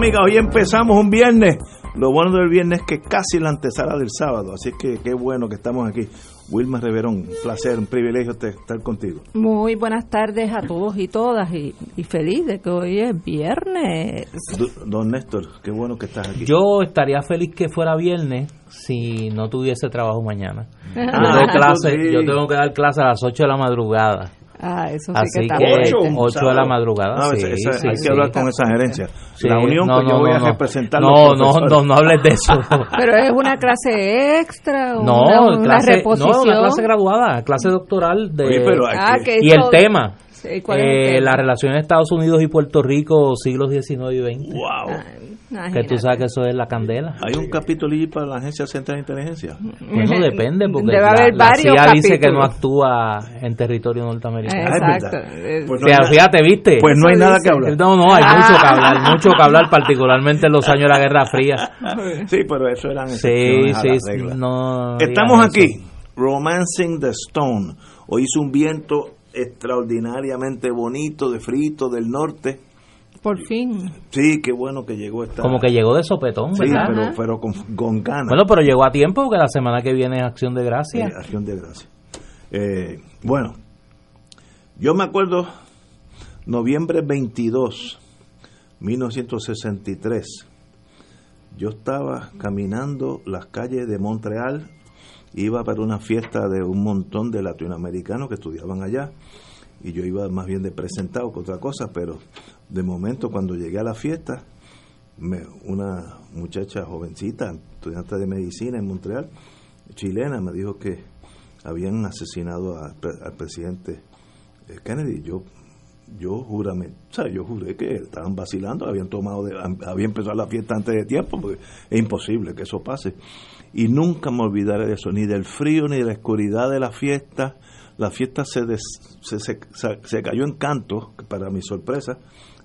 Amigas, hoy empezamos un viernes. Lo bueno del viernes es que casi la antesala del sábado, así que qué bueno que estamos aquí. Wilma Reverón, un placer, un privilegio estar contigo. Muy buenas tardes a todos y todas y, y feliz de que hoy es viernes. Don Néstor, qué bueno que estás aquí. Yo estaría feliz que fuera viernes si no tuviese trabajo mañana. Yo, Ah, tengo clase, sí. yo tengo que dar clase a las 8 de la madrugada. Ah, eso sí Así que está que fuerte. 8 de la madradugada. No, sí, esa- sí, hay sí. que hablar con esa gerencia. Sí, la unión no, que yo no, voy no, a no. representar. No, no, no, no hables de eso. Pero es una clase extra o No, una, una clase, no, reposición. una clase graduada, clase doctoral de Oye, pero hay Ah, que- que y el tema, Sí, ¿cuál es el eh, tema? la relación de Estados Unidos y Puerto Rico siglos XIX y XX. Wow. Ah, Que tú sabes que eso es la candela. Hay un capítulo allí para la Agencia Central de Inteligencia. Bueno, depende, porque Debe la, haber la CIA dice que no actúa en territorio norteamericano. Ah, es Exacto. verdad. Eh, Pues O sea, no fíjate, ¿viste? Pues no hay nada que hablar. No, no, hay mucho que hablar, mucho que hablar, particularmente en los años de la Guerra Fría. Sí, pero eso eran Sí, sí, no. Estamos aquí, eso. Romancing the Stone. Hoy hizo un viento extraordinariamente bonito de frito del norte. Por fin. Sí, qué bueno que llegó esta. Como que llegó de sopetón, Sí, ¿verdad? pero, pero con, con ganas. Bueno, pero llegó a tiempo porque la semana que viene es Acción de Sí, Gracias. acción de gracia. Eh, bueno, yo me acuerdo, noviembre 22, 1963, yo estaba caminando las calles de Montreal, iba para una fiesta de un montón de latinoamericanos que estudiaban allá, y yo iba más bien de presentado que otra cosa, pero de momento cuando llegué a la fiesta, me- una muchacha jovencita, estudiante de medicina en Montreal, chilena, me dijo que habían asesinado a- al presidente eh, Kennedy. Yo yo juramente, o sea, yo juré que estaban vacilando, habían tomado, de, había empezado la fiesta antes de tiempo, porque es imposible que eso pase. Y nunca me olvidaré de eso, ni del frío, ni de la oscuridad de la fiesta. La fiesta se, des- se, se, se cayó en canto, para mi sorpresa,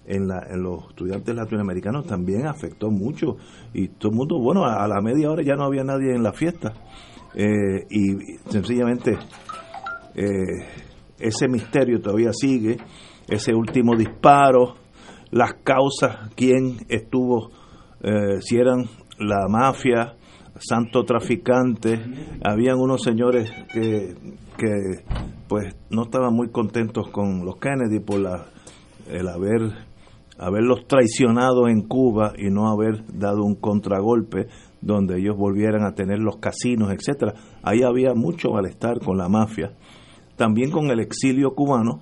en, la, en los estudiantes latinoamericanos también afectó mucho. Y todo el mundo, bueno, a, a la media hora ya no había nadie en la fiesta. Eh, y sencillamente eh, ese misterio todavía sigue, ese último disparo, las causas, quién estuvo, eh, si eran la mafia, santo traficante, habían unos señores que, que pues no estaban muy contentos con los Kennedy por la, el haber haberlos traicionado en Cuba y no haber dado un contragolpe donde ellos volvieran a tener los casinos, etcétera. Ahí había mucho malestar con la mafia, también con el exilio cubano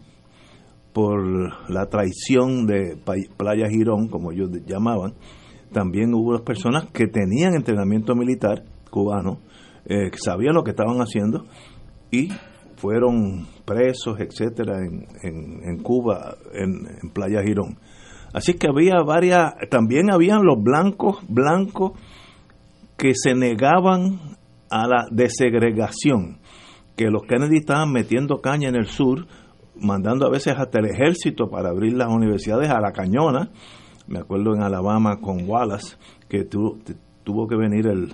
por la traición de Playa Girón, como ellos llamaban. También hubo personas que tenían entrenamiento militar cubano, eh, que sabían lo que estaban haciendo y fueron presos, etcétera, en, en, Cuba, en, en Playa Girón. Así que había varias, también habían los blancos, blancos que se negaban a la desegregación, que los Kennedy estaban metiendo caña en el sur, mandando a veces hasta el ejército para abrir las universidades a la cañona. Me acuerdo en Alabama con Wallace, que tu- tuvo que venir el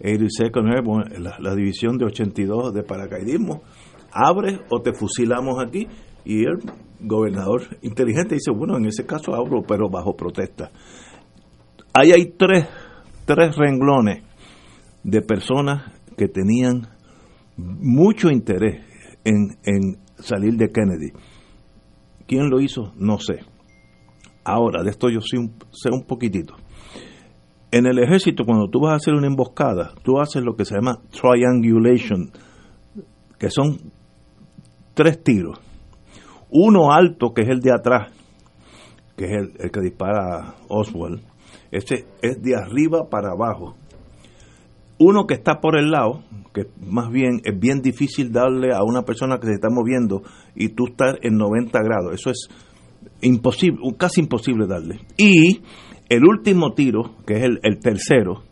82nd Airborne, la, la división de 82 de paracaidismo, abre o te fusilamos aquí. Y el gobernador inteligente dice, bueno, en ese caso abro, pero bajo protesta. Ahí hay tres, tres renglones de personas que tenían mucho interés en, en salir de Kennedy. ¿Quién lo hizo? No sé. Ahora, de esto yo sé un, sé un poquitito. En el ejército, cuando tú vas a hacer una emboscada, tú haces lo que se llama triangulation, que son tres tiros. Uno alto, que es el de atrás, que es el, el que dispara Oswald. Ese es de arriba para abajo. Uno que está por el lado, que más bien es bien difícil darle a una persona que se está moviendo y tú estás en 90 grados. Eso es imposible, casi imposible darle. Y el último tiro, que es el, el tercero,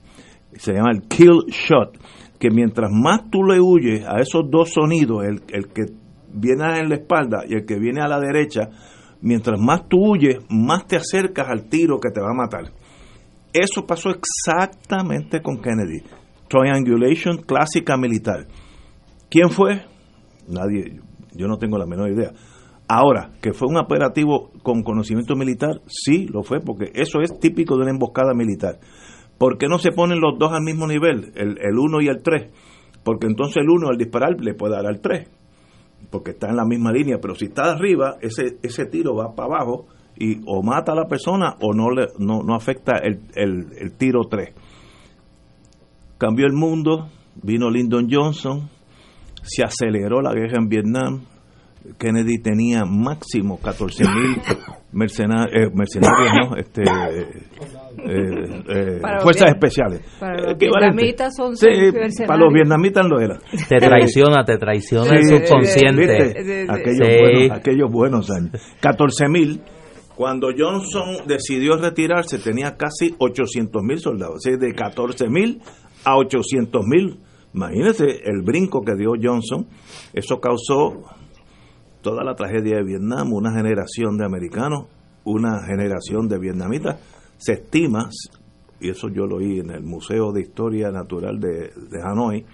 se llama el kill shot, que mientras más tú le huyes a esos dos sonidos, el, el que viene en la espalda y el que viene a la derecha, mientras más tú huyes, más te acercas al tiro que te va a matar. Eso pasó exactamente con Kennedy. Triangulation clásica militar. ¿Quién fue? Nadie, yo no tengo la menor idea. Ahora, que fue un operativo con conocimiento militar, sí lo fue, porque eso es típico de una emboscada militar. ¿Por qué no se ponen los dos al mismo nivel, el 1 y el 3? Porque entonces el 1 al disparar le puede dar al 3, porque está en la misma línea, pero si está arriba, ese, ese tiro va para abajo y o mata a la persona o no, le, no, no afecta el, el, el tiro 3. Cambió el mundo, vino Lyndon Johnson, se aceleró la guerra en Vietnam, Kennedy tenía máximo 14 mil mercenarios, eh, mercenarios ¿no? este, eh, eh, fuerzas especiales. Para los vietnamitas son sí, para los vietnamitas lo era. Te traiciona, te traiciona sí, el subconsciente. aquellos, sí. buenos, aquellos buenos años. 14 mil. Cuando Johnson decidió retirarse tenía casi 800 mil soldados, o sea, de 14 mil a 800 mil. Imagínense el brinco que dio Johnson. Eso causó toda la tragedia de Vietnam, una generación de americanos, una generación de vietnamitas. Se estima, y eso yo lo oí en el Museo de Historia Natural de, Hanoi,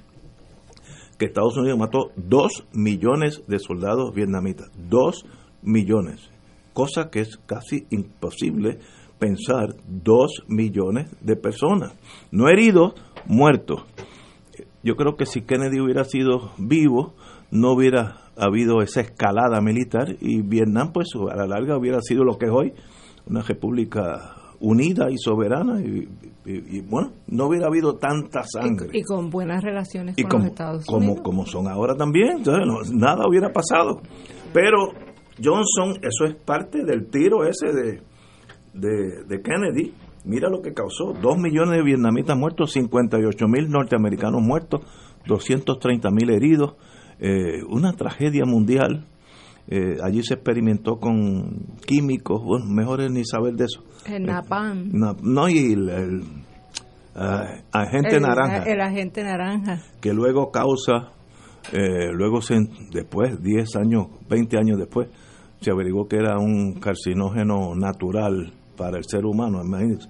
que Estados Unidos mató dos millones de soldados vietnamitas. Dos millones. Cosa que es casi imposible pensar dos millones de personas. No heridos, muertos. Yo creo que si Kennedy hubiera sido vivo, no hubiera habido esa escalada militar y Vietnam pues a la larga hubiera sido lo que es hoy, una república unida y soberana y, y, y bueno, no hubiera habido tanta sangre. Y, y con buenas relaciones con como, los Estados como, Unidos. como son ahora también, entonces no, nada hubiera pasado. Pero Johnson, eso es parte del tiro ese de, de, de Kennedy. Mira lo que causó, dos millones de vietnamitas muertos, 58 mil norteamericanos muertos, 230 mil heridos, eh, una tragedia mundial. Eh, allí se experimentó con químicos, bueno, mejor es ni saber de eso. El napalm. No, no, y el, el uh, agente el, naranja. El agente naranja. Que luego causa, eh, luego se, después, 10 años, 20 años después, se averiguó que era un carcinógeno natural para el ser humano, imagínense.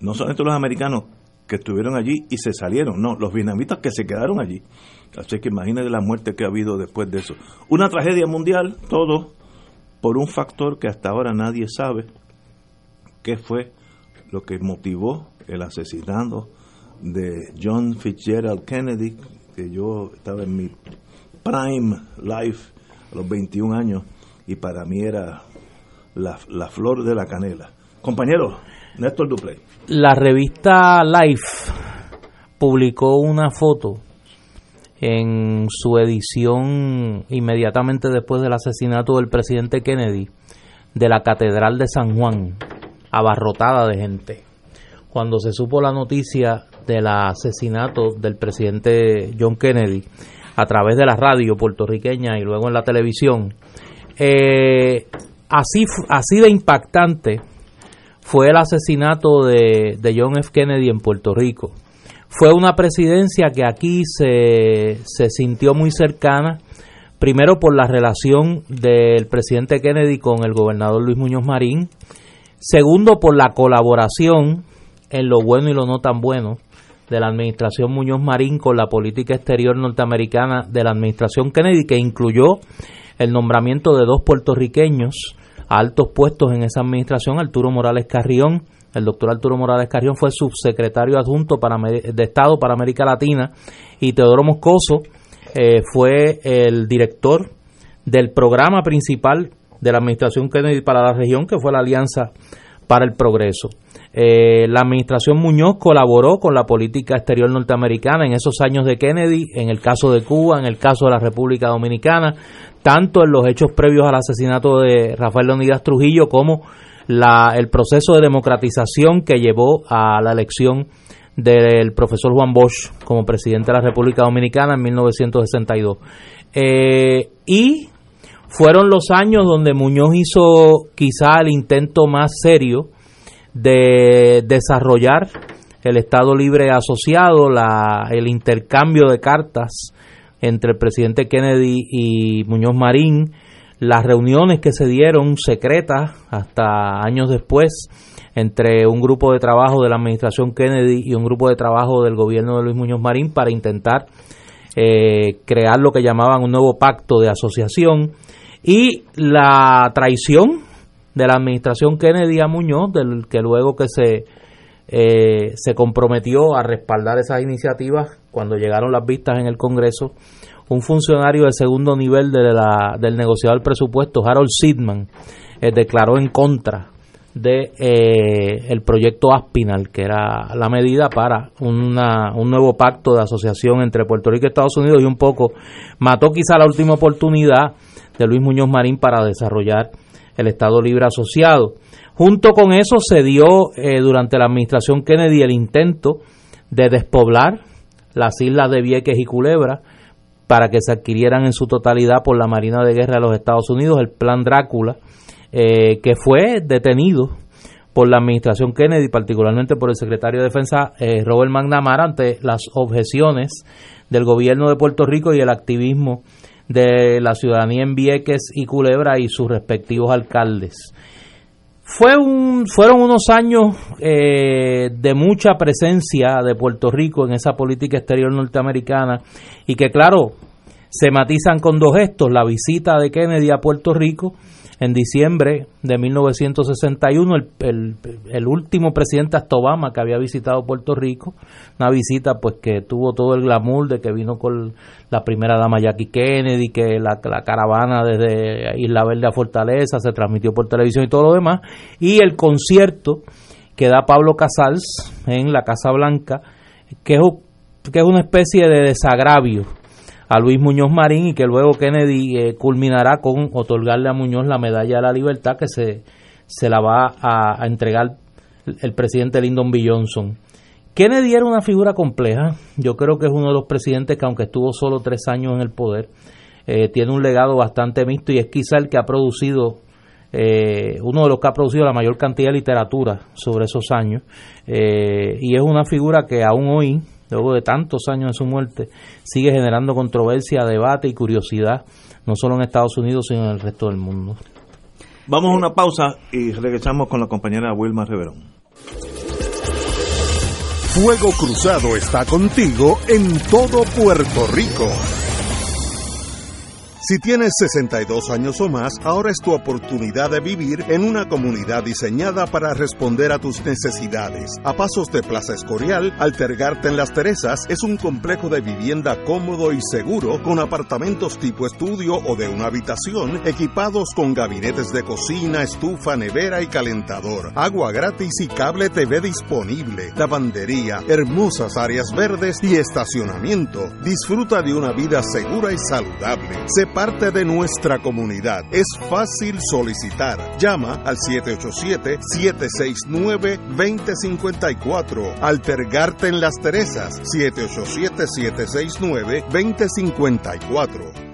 No solamente los americanos que estuvieron allí y se salieron, no, los vietnamitas que se quedaron allí. Así que imagínense la muerte que ha habido después de eso. Una tragedia mundial, todo por un factor que hasta ahora nadie sabe qué fue lo que motivó el asesinato de John Fitzgerald Kennedy, que yo estaba en mi prime life a los 21 años y para mí era la, la flor de la canela. Compañero, Néstor Duplay. La revista Life publicó una foto en su edición inmediatamente después del asesinato del presidente Kennedy de la Catedral de San Juan, abarrotada de gente. Cuando se supo la noticia del asesinato del presidente John Kennedy a través de la radio puertorriqueña y luego en la televisión, eh, así, así de impactante fue el asesinato de, de John F. Kennedy en Puerto Rico fue una presidencia que aquí se, se, sintió muy cercana, primero por la relación del presidente Kennedy con el gobernador Luis Muñoz Marín, segundo por la colaboración en lo bueno y lo no tan bueno de la administración Muñoz Marín con la política exterior norteamericana de la administración Kennedy, que incluyó el nombramiento de dos puertorriqueños a altos puestos en esa administración, Arturo Morales Carrión, el doctor Arturo Morales Carrión fue subsecretario adjunto para, de Estado para América Latina y Teodoro Moscoso eh, fue el director del programa principal de la administración Kennedy para la región, que fue la Alianza para el Progreso. Eh, la administración Muñoz colaboró con la política exterior norteamericana en esos años de Kennedy, en el caso de Cuba, en el caso de la República Dominicana, tanto en los hechos previos al asesinato de Rafael Leonidas Trujillo como la, el proceso de democratización que llevó a la elección del profesor Juan Bosch como presidente de la República Dominicana en 1962. Eh, y fueron los años donde Muñoz hizo quizá el intento más serio de desarrollar el Estado Libre Asociado, la, el intercambio de cartas entre el presidente Kennedy y Muñoz Marín, las reuniones que se dieron secretas hasta años después entre un grupo de trabajo de la administración Kennedy y un grupo de trabajo del gobierno de Luis Muñoz Marín para intentar eh, crear lo que llamaban un nuevo pacto de asociación y la traición de la administración Kennedy a Muñoz, del que luego que se eh, se comprometió a respaldar esas iniciativas cuando llegaron las vistas en el Congreso. Un funcionario de segundo nivel de la, del negociador del presupuesto, Harold Sidman, eh, declaró en contra de eh, el proyecto Aspinal, que era la medida para una, un nuevo pacto de asociación entre Puerto Rico y Estados Unidos y un poco mató quizá la última oportunidad de Luis Muñoz Marín para desarrollar el Estado Libre Asociado. Junto con eso se dio eh, durante la administración Kennedy el intento de despoblar las islas de Vieques y Culebra para que se adquirieran en su totalidad por la Marina de Guerra de los Estados Unidos, el Plan Drácula, eh, que fue detenido por la administración Kennedy, particularmente por el secretario de Defensa eh, Robert McNamara, ante las objeciones del gobierno de Puerto Rico y el activismo de la ciudadanía en Vieques y Culebra y sus respectivos alcaldes. Fue un, fueron unos años eh, de mucha presencia de Puerto Rico en esa política exterior norteamericana y que claro, se matizan con dos gestos, la visita de Kennedy a Puerto Rico en diciembre de 1961, el, el, el, último presidente hasta Obama que había visitado Puerto Rico, una visita pues que tuvo todo el glamour de que vino con la primera dama Jackie Kennedy, que la, la caravana desde Isla Verde a Fortaleza se transmitió por televisión y todo lo demás, y el concierto que da Pablo Casals en la Casa Blanca, que es, que es una especie de desagravio a Luis Muñoz Marín y que luego Kennedy eh, culminará con otorgarle a Muñoz la medalla de la libertad que se, se la va a, entregar el presidente Lyndon B. Johnson. Kennedy era una figura compleja, yo creo que es uno de los presidentes que aunque estuvo solo tres años en el poder, eh, tiene un legado bastante mixto y es quizá el que ha producido eh, uno de los que ha producido la mayor cantidad de literatura sobre esos años y es una figura que aún hoy luego de tantos años de su muerte, sigue generando controversia, debate y curiosidad, no solo en Estados Unidos, sino en el resto del mundo. Vamos a una pausa y regresamos con la compañera Wilma Reverón. Fuego Cruzado está contigo en todo Puerto Rico. Si tienes 62 años o más, ahora es tu oportunidad de vivir en una comunidad diseñada para responder a tus necesidades. A pasos de Plaza Escorial, Altergarte en Las Teresas es un complejo de vivienda cómodo y seguro con apartamentos tipo estudio o de una habitación equipados con gabinetes de cocina, estufa, nevera y calentador, agua gratis y cable TV disponible, lavandería, hermosas áreas verdes y estacionamiento. Disfruta de una vida segura y saludable. Parte de nuestra comunidad. Es fácil solicitar. Llama al 787-769-2054. Altergarte en las Teresas. 787-769-2054.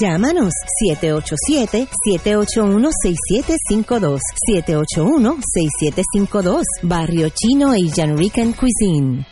Llámanos 787-781-6752. 781-6752. Barrio Chino Asian Rican Cuisine.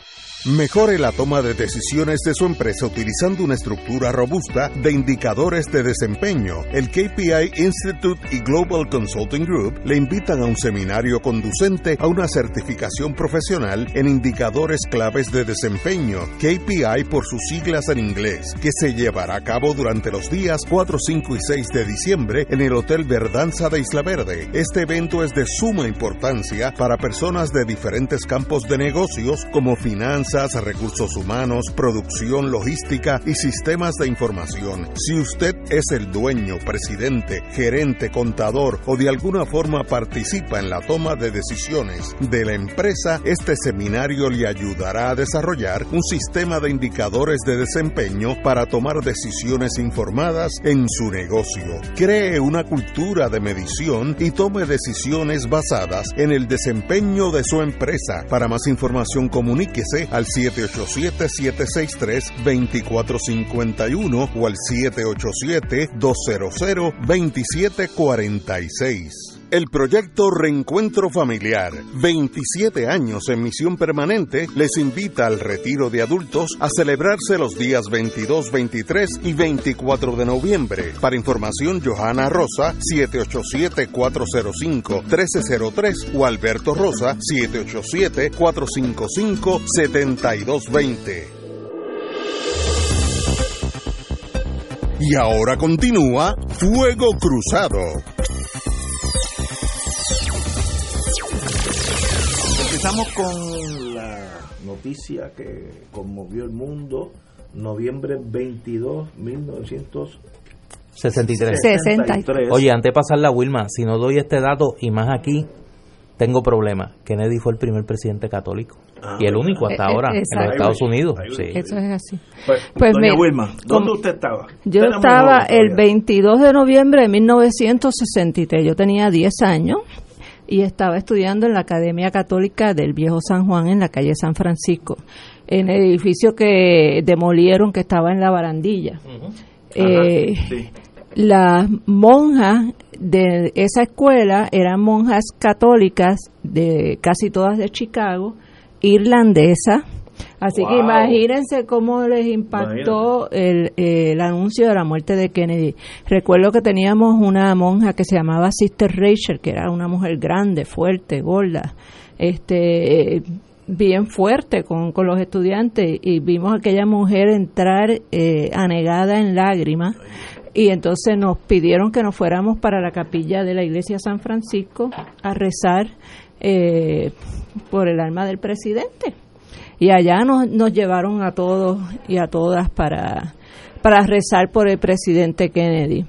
Mejore la toma de decisiones de su empresa utilizando una estructura robusta de indicadores de desempeño. El KPI Institute y Global Consulting Group le invitan a un seminario conducente a una certificación profesional en indicadores claves de desempeño, KPI por sus siglas en inglés, que se llevará a cabo durante los días 4, 5 y 6 de diciembre en el Hotel Verdanza de Isla Verde. Este evento es de suma importancia para personas de diferentes campos de negocios como finanzas, recursos humanos, producción, logística y sistemas de información. Si usted es el dueño, presidente, gerente, contador o de alguna forma participa en la toma de decisiones de la empresa, este seminario le ayudará a desarrollar un sistema de indicadores de desempeño para tomar decisiones informadas en su negocio. Cree una cultura de medición y tome decisiones basadas en el desempeño de su empresa. Para más información comuníquese al 787-763-2451 o al 787-200-2746. El proyecto Reencuentro Familiar, 27 años en misión permanente, les invita al retiro de adultos a celebrarse los días 22, 23 y 24 de noviembre. Para información, Johanna Rosa, 787-405-1303 o Alberto Rosa, 787-455-7220. Y ahora continúa Fuego Cruzado. Empezamos con la noticia que conmovió el mundo. Noviembre 22, 1963. 63. Oye, antes de pasar la Wilma, si no doy este dato y más aquí, tengo problemas. Kennedy fue el primer presidente católico Ah, y el único hasta Eh, eh, ahora en exacto. los Estados Unidos. Ahí Sí. ve. Eso es así. Pues, Pues doña me- Wilma, ¿dónde como- usted estaba? Yo estaba el todavía. 22 de noviembre de 1963, yo tenía 10 años y estaba estudiando en la Academia Católica del Viejo San Juan en la calle San Francisco, en el edificio que demolieron que estaba en la barandilla. Eh, Ajá, sí. las monjas de esa escuela eran monjas católicas de casi todas de Chicago, irlandesas. Así que imagínense cómo les impactó el, el anuncio de la muerte de Kennedy. Recuerdo que teníamos una monja que se llamaba Sister Rachel, que era una mujer grande, fuerte, gorda, este, bien fuerte con, con los estudiantes y vimos a aquella mujer entrar eh, anegada en lágrimas y entonces nos pidieron que nos fuéramos para la capilla de la iglesia San Francisco a rezar eh, por el alma del presidente y allá nos, nos llevaron a todos y a todas para, para rezar por el presidente Kennedy.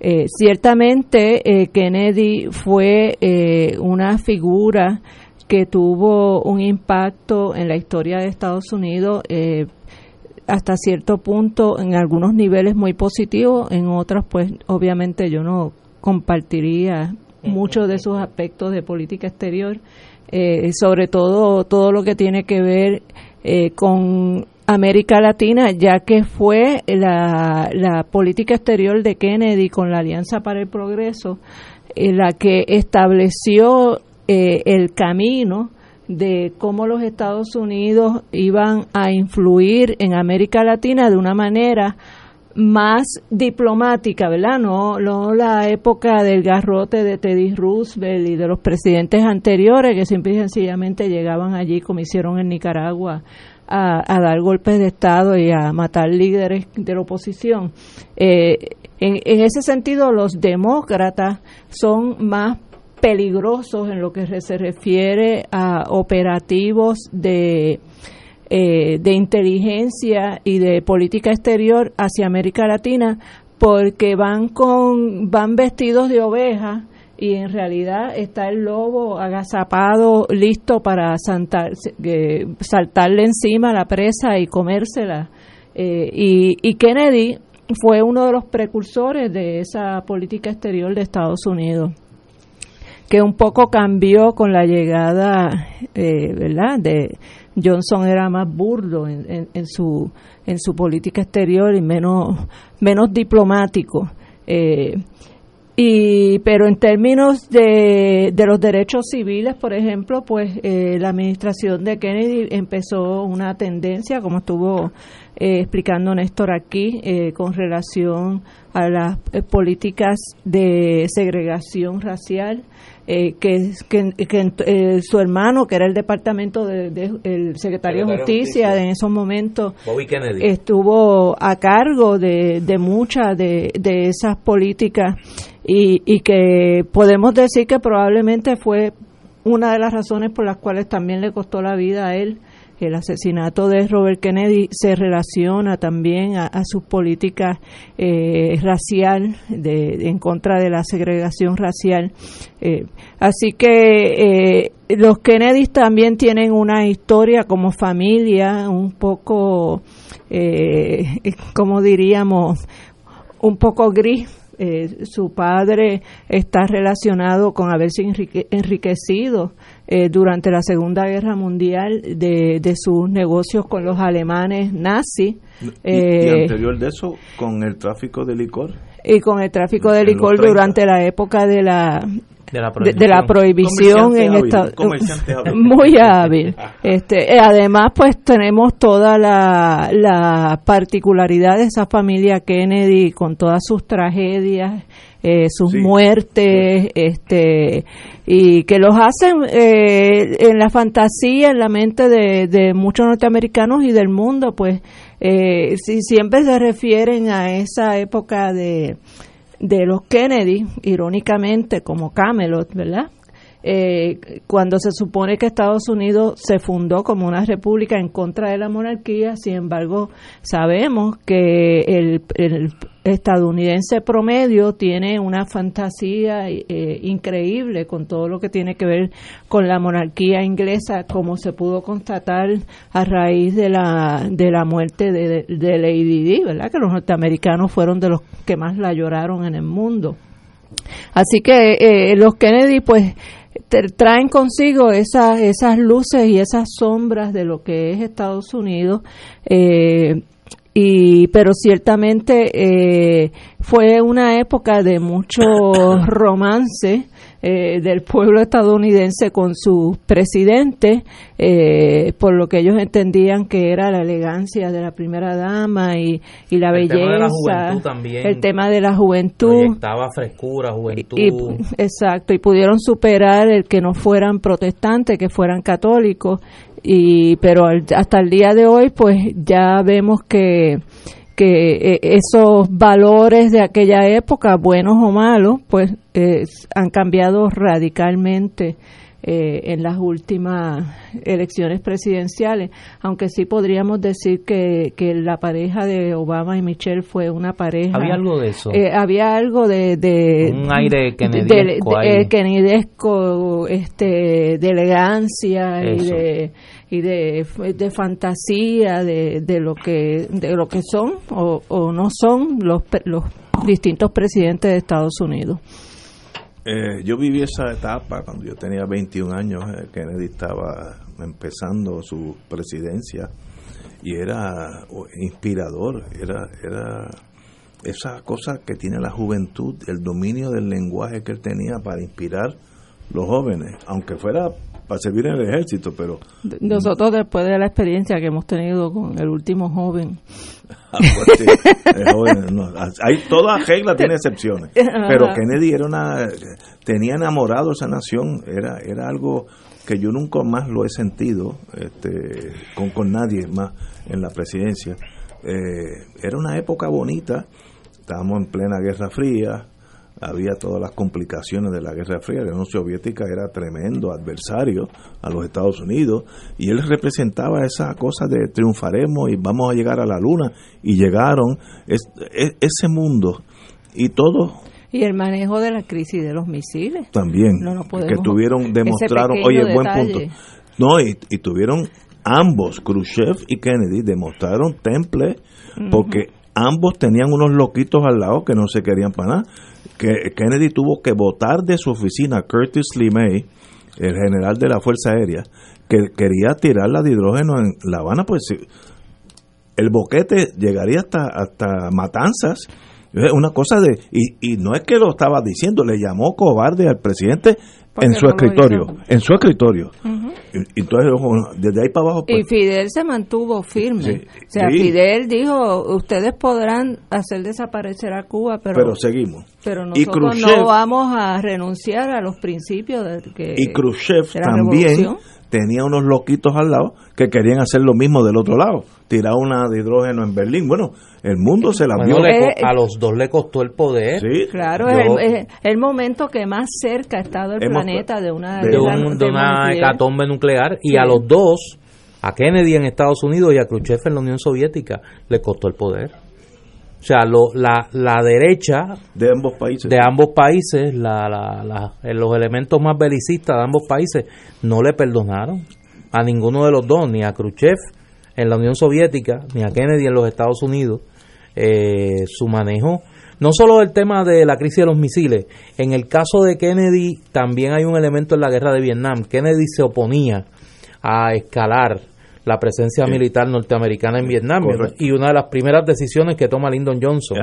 Eh, ciertamente eh, Kennedy fue eh, una figura que tuvo un impacto en la historia de Estados Unidos eh, hasta cierto punto en algunos niveles muy positivos, en otros pues obviamente yo no compartiría muchos de sus aspectos de política exterior, eh, sobre todo todo lo que tiene que ver eh, con América Latina, ya que fue la, la política exterior de Kennedy con la Alianza para el Progreso eh, la que estableció eh, el camino de cómo los Estados Unidos iban a influir en América Latina de una manera más diplomática, ¿verdad? No, no la época del garrote de Teddy Roosevelt y de los presidentes anteriores que simple y sencillamente llegaban allí, como hicieron en Nicaragua, a, a dar golpes de Estado y a matar líderes de la oposición. Eh, en, en ese sentido, los demócratas son más peligrosos en lo que se refiere a operativos de, eh, de inteligencia y de política exterior hacia América Latina porque van con van vestidos de oveja y en realidad está el lobo agazapado listo para eh, saltarle encima la presa y comérsela Eh, y, y Kennedy fue uno de los precursores de esa política exterior de Estados Unidos que un poco cambió con la llegada, eh, ¿verdad? De Johnson era más burdo en, en- su en su política exterior y menos menos diplomático. Eh, y pero en términos de, de los derechos civiles por ejemplo pues eh, la administración de Kennedy empezó una tendencia como estuvo eh, explicando Néstor aquí eh, con relación a las políticas de segregación racial que, que, su hermano, que era el departamento del de, secretario de Justicia, en esos momentos, estuvo a cargo de, de muchas de, de esas políticas y, y que podemos decir que probablemente fue una de las razones por las cuales también le costó la vida a él. El asesinato de Robert Kennedy se relaciona también a, sus políticas eh, racial, de, en contra de la segregación racial. Eh, así que eh, los Kennedy también tienen una historia como familia un poco, eh, como diríamos, un poco gris eh, su padre está relacionado con haberse enriquecido eh, durante la Segunda Guerra Mundial de, sus negocios con los alemanes nazis. ¿Y, eh, anterior de eso, con el tráfico de licor? Y con el tráfico de licor durante la época de la de la prohibición, en esta, muy hábil. Este eh, además pues tenemos toda la, la particularidad de esa familia Kennedy con todas sus tragedias eh, sus muertes este y que los hacen eh, en la fantasía en la mente de, de muchos norteamericanos y del mundo pues si siempre se refieren a esa época de de los Kennedy, irónicamente como Camelot, ¿verdad? Eh, cuando se supone que Estados Unidos se fundó como una república en contra de la monarquía, sin embargo, sabemos que el, estadounidense promedio tiene una fantasía eh, increíble con todo lo que tiene que ver con la monarquía inglesa, como se pudo constatar a raíz de la, de la muerte de, de Lady Di, ¿verdad? Que los norteamericanos fueron de los que más la lloraron en el mundo. Así que eh, los Kennedy, pues, traen consigo esas, esas luces y esas sombras de lo que es Estados Unidos. Eh, y pero ciertamente eh, fue una época de mucho romance eh, del pueblo estadounidense con su presidente, eh, por lo que ellos entendían que era la elegancia de la primera dama y, y la el belleza. Tema de la juventud también el tema de la juventud. Estaba frescura, juventud. exacto, y pudieron superar el que no fueran protestantes, que fueran católicos. Y, pero hasta el día de hoy, pues ya vemos que que eh, esos valores de aquella época, buenos o malos, pues han cambiado radicalmente eh, en las últimas elecciones presidenciales, aunque sí podríamos decir que, que la pareja de Obama y Michelle fue una pareja. Había algo de eso. Eh, había algo de, de un aire kennedesco, este, de elegancia y de y de, de fantasía de, de lo que de lo que son o, o no son los, los distintos presidentes de Estados Unidos. Eh, yo viví esa etapa cuando yo tenía 21 años, eh, Kennedy estaba empezando su presidencia y era inspirador, era, era esa cosa que tiene la juventud, el dominio del lenguaje que él tenía para inspirar los jóvenes, aunque fuera para servir en el ejército, pero... Nosotros después de la experiencia que hemos tenido con el último joven... Ah, pues hay, toda regla tiene excepciones, pero Kennedy era una... tenía enamorado esa nación, era, era algo que yo nunca más lo he sentido este, con, con nadie más en la presidencia. Eh, era una época bonita, estábamos en plena Guerra Fría, había todas las complicaciones de la Guerra Fría. La Unión Soviética era tremendo adversario a los Estados Unidos y él representaba esa cosa de triunfaremos y vamos a llegar a la luna. Y llegaron ese mundo y todo y el manejo de la crisis de los misiles. También que tuvieron demostraron oye buen punto. No y, tuvieron ambos Khrushchev y Kennedy demostraron temple porque ambos tenían unos loquitos al lado que no se querían para nada que Kennedy tuvo que votar de su oficina Curtis Lee el general de la Fuerza Aérea, que quería tirar la de hidrógeno en La Habana, pues el boquete llegaría hasta, hasta Matanzas Una cosa de. Y, y no es que lo estaba diciendo, le llamó cobarde al presidente en su escritorio. En su escritorio. y, entonces, desde ahí para abajo. y pues Fidel se mantuvo firme. o sea, Fidel dijo: Ustedes podrán hacer desaparecer a Cuba, pero. Pero seguimos. Pero nosotros no vamos a renunciar a los principios de que. Y Khrushchev también tenía unos loquitos al lado que querían hacer lo mismo del otro lado, tirar una de hidrógeno en Berlín. Bueno, el mundo se la vio. a los dos le costó el poder. Sí, claro, es, el, momento que más cerca ha estado el planeta de una, de, una hecatombe nuclear y a los dos, a Kennedy en Estados Unidos y a Khrushchev en la Unión Soviética, le costó el poder. O sea, lo, la, la derecha de ambos países, de ambos países la, la, los elementos más belicistas de ambos países no le perdonaron a ninguno de los dos, ni a Khrushchev en la Unión Soviética, ni a Kennedy en los Estados Unidos, eh, su manejo. No solo el tema de la crisis de los misiles, en el caso de Kennedy también hay un elemento en la guerra de Vietnam. Kennedy se oponía a escalar la presencia militar norteamericana en Vietnam. Y una de las primeras decisiones que toma Lyndon Johnson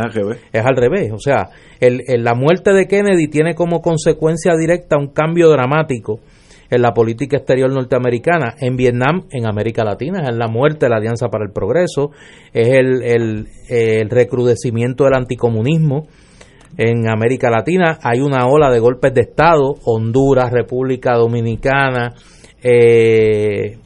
es al revés. O sea, el, la muerte de Kennedy tiene como consecuencia directa un cambio dramático en la política exterior norteamericana, en Vietnam, en América Latina, es la muerte de la Alianza para el Progreso, es el, el, el recrudecimiento del anticomunismo. En América Latina hay una ola de golpes de Estado, Honduras, República Dominicana, eh,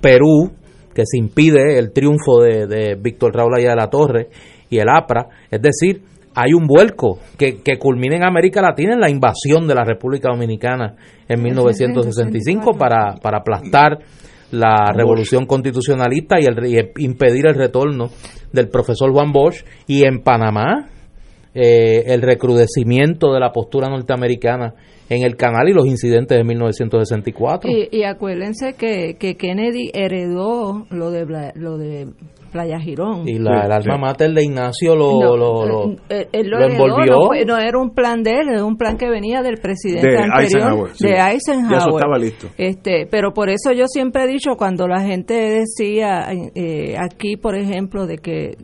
Perú, que se impide el triunfo de, Víctor Raúl Allá de la Torre y el APRA. Es decir, hay un vuelco que, que culmina en América Latina en la invasión de la República Dominicana en 1965 para, para aplastar la revolución constitucionalista y, el, y impedir el retorno del profesor Juan Bosch. Y en Panamá eh, el recrudecimiento de la postura norteamericana en el canal y los incidentes de 1964. Y, y acuérdense que, que, Kennedy heredó lo de, lo de Playa Girón. Y la, el alma mater de Ignacio lo, lo, eh, eh, envolvió. No, era un plan de él, era un plan que venía del presidente de anterior, de Eisenhower. Ya eso estaba listo. Este, pero por eso yo siempre he dicho, cuando la gente decía eh, aquí, por ejemplo, de que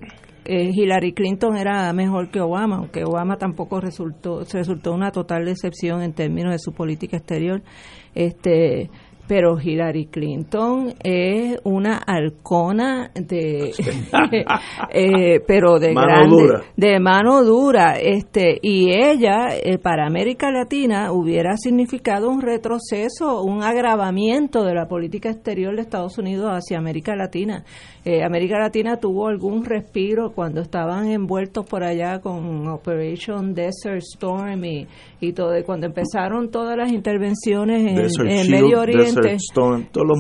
eh, Hillary Clinton era mejor que Obama, aunque Obama tampoco resultó resultó una total decepción en términos de su política exterior. Este, pero Hillary Clinton es una halcona de eh, pero de grande de mano dura. Este y ella eh, para América Latina hubiera significado un retroceso un agravamiento de la política exterior de Estados Unidos hacia América Latina. Eh, América Latina tuvo algún respiro cuando estaban envueltos por allá con Operation Desert Storm y, y todo, cuando empezaron todas las intervenciones en, Medio Oriente,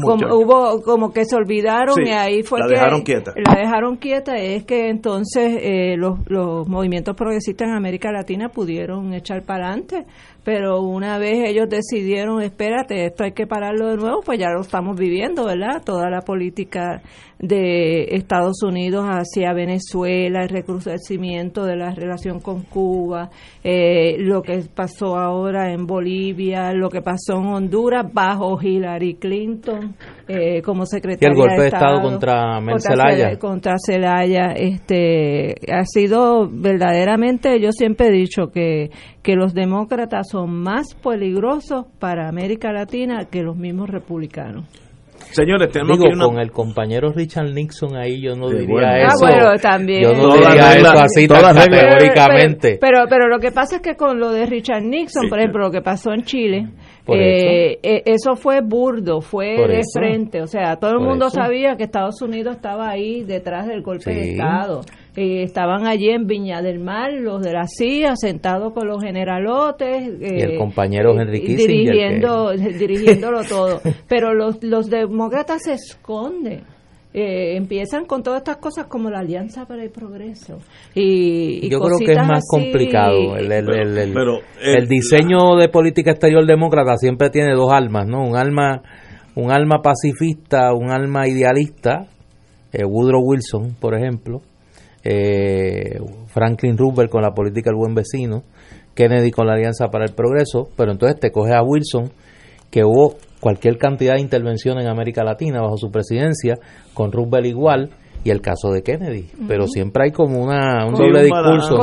como, hubo como que se olvidaron y ahí fue la que dejaron quieta. la dejaron quieta, es que entonces eh, los, los movimientos progresistas en América Latina pudieron echar para adelante pero una vez ellos decidieron, espérate, esto hay que pararlo de nuevo, pues ya lo estamos viviendo, ¿verdad? Toda la política de Estados Unidos hacia Venezuela, el recrudecimiento de la relación con Cuba, eh, lo que pasó ahora en Bolivia, lo que pasó en Honduras bajo Hillary Clinton eh, como secretaria y el golpe de, Estado, contra Celaya. Contra Celaya, este, ha sido verdaderamente, yo siempre he dicho que, que los demócratas son más peligrosos para América Latina que los mismos republicanos. Señores, tenemos Digo, con el compañero Richard Nixon ahí yo no diría eso. Ah, bueno, también. Yo no diría eso así tan categóricamente. Pero, pero, lo que pasa es que con lo de Richard Nixon, por ejemplo, lo que pasó en Chile, eh, eh, eso fue burdo, fue de frente, o sea, todo el mundo sabía que Estados Unidos estaba ahí detrás del golpe de Estado. Eh, estaban allí en Viña del Mar, los de la CIA, sentados con los generalotes. y el compañero Henry Kissinger. Dirigiendo, dirigiéndolo todo. Pero los, los demócratas se esconden. Eh, empiezan con todas estas cosas como la Alianza para el Progreso. Y, Yo creo que es más complicado. El, el, diseño de política exterior demócrata siempre tiene dos almas, ¿no? Un alma, un alma pacifista, un alma idealista. Eh, Woodrow Wilson, por ejemplo. Eh, Franklin Roosevelt con la política del buen vecino. Kennedy con la Alianza para el Progreso. Pero entonces te coge a Wilson, que hubo cualquier cantidad de intervención en América Latina bajo su presidencia, con Roosevelt igual, y el caso de Kennedy. Pero siempre hay como una, un doble discurso.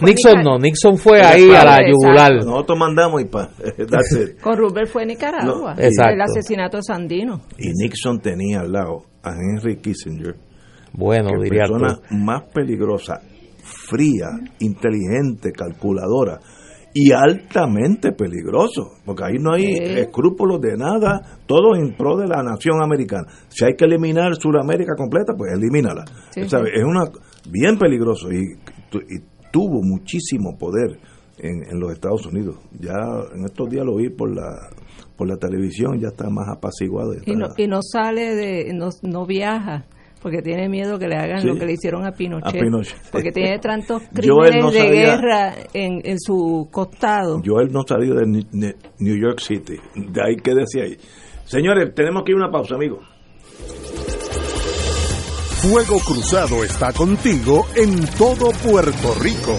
Nixon no, Nixon fue ahí a la yugular. Nosotros mandamos y pa, Con Roosevelt fue Nicaragua, el asesinato de Sandino. Y Nixon tenía al lado a Henry Kissinger. Bueno, diría persona más peligrosa, fría, inteligente, calculadora y altamente peligroso, porque ahí no hay escrúpulos de nada, todo en pro de la nación americana. Si hay que eliminar Sudamérica completa, pues elimínala. Es una bien peligroso y, tuvo muchísimo poder en, los Estados Unidos. Ya en estos días lo vi por la por la televisión, ya está más apaciguado. Y, no, y no sale de, no, no viaja porque tiene miedo que le hagan lo que le hicieron a Pinochet, porque tiene tantos crímenes de guerra en, en, su costado. Yo él no salió de New York City, de ahí que decía ahí. Señores, tenemos que ir a una pausa, amigos. Fuego Cruzado está contigo en todo Puerto Rico.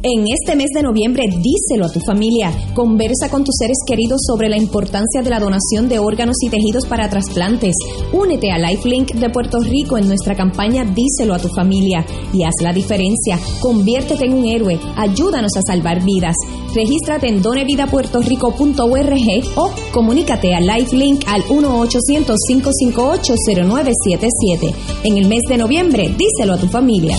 En este mes de noviembre, díselo a tu familia. Conversa con tus seres queridos sobre la importancia de la donación de órganos y tejidos para trasplantes. Únete a Lifelink de Puerto Rico en nuestra campaña Díselo a tu familia y haz la diferencia. Conviértete en un héroe. Ayúdanos a salvar vidas. Regístrate en donevidapuertorico.org o comunícate a Lifelink al 1-800-558-0977. En el mes de noviembre, díselo a tu familia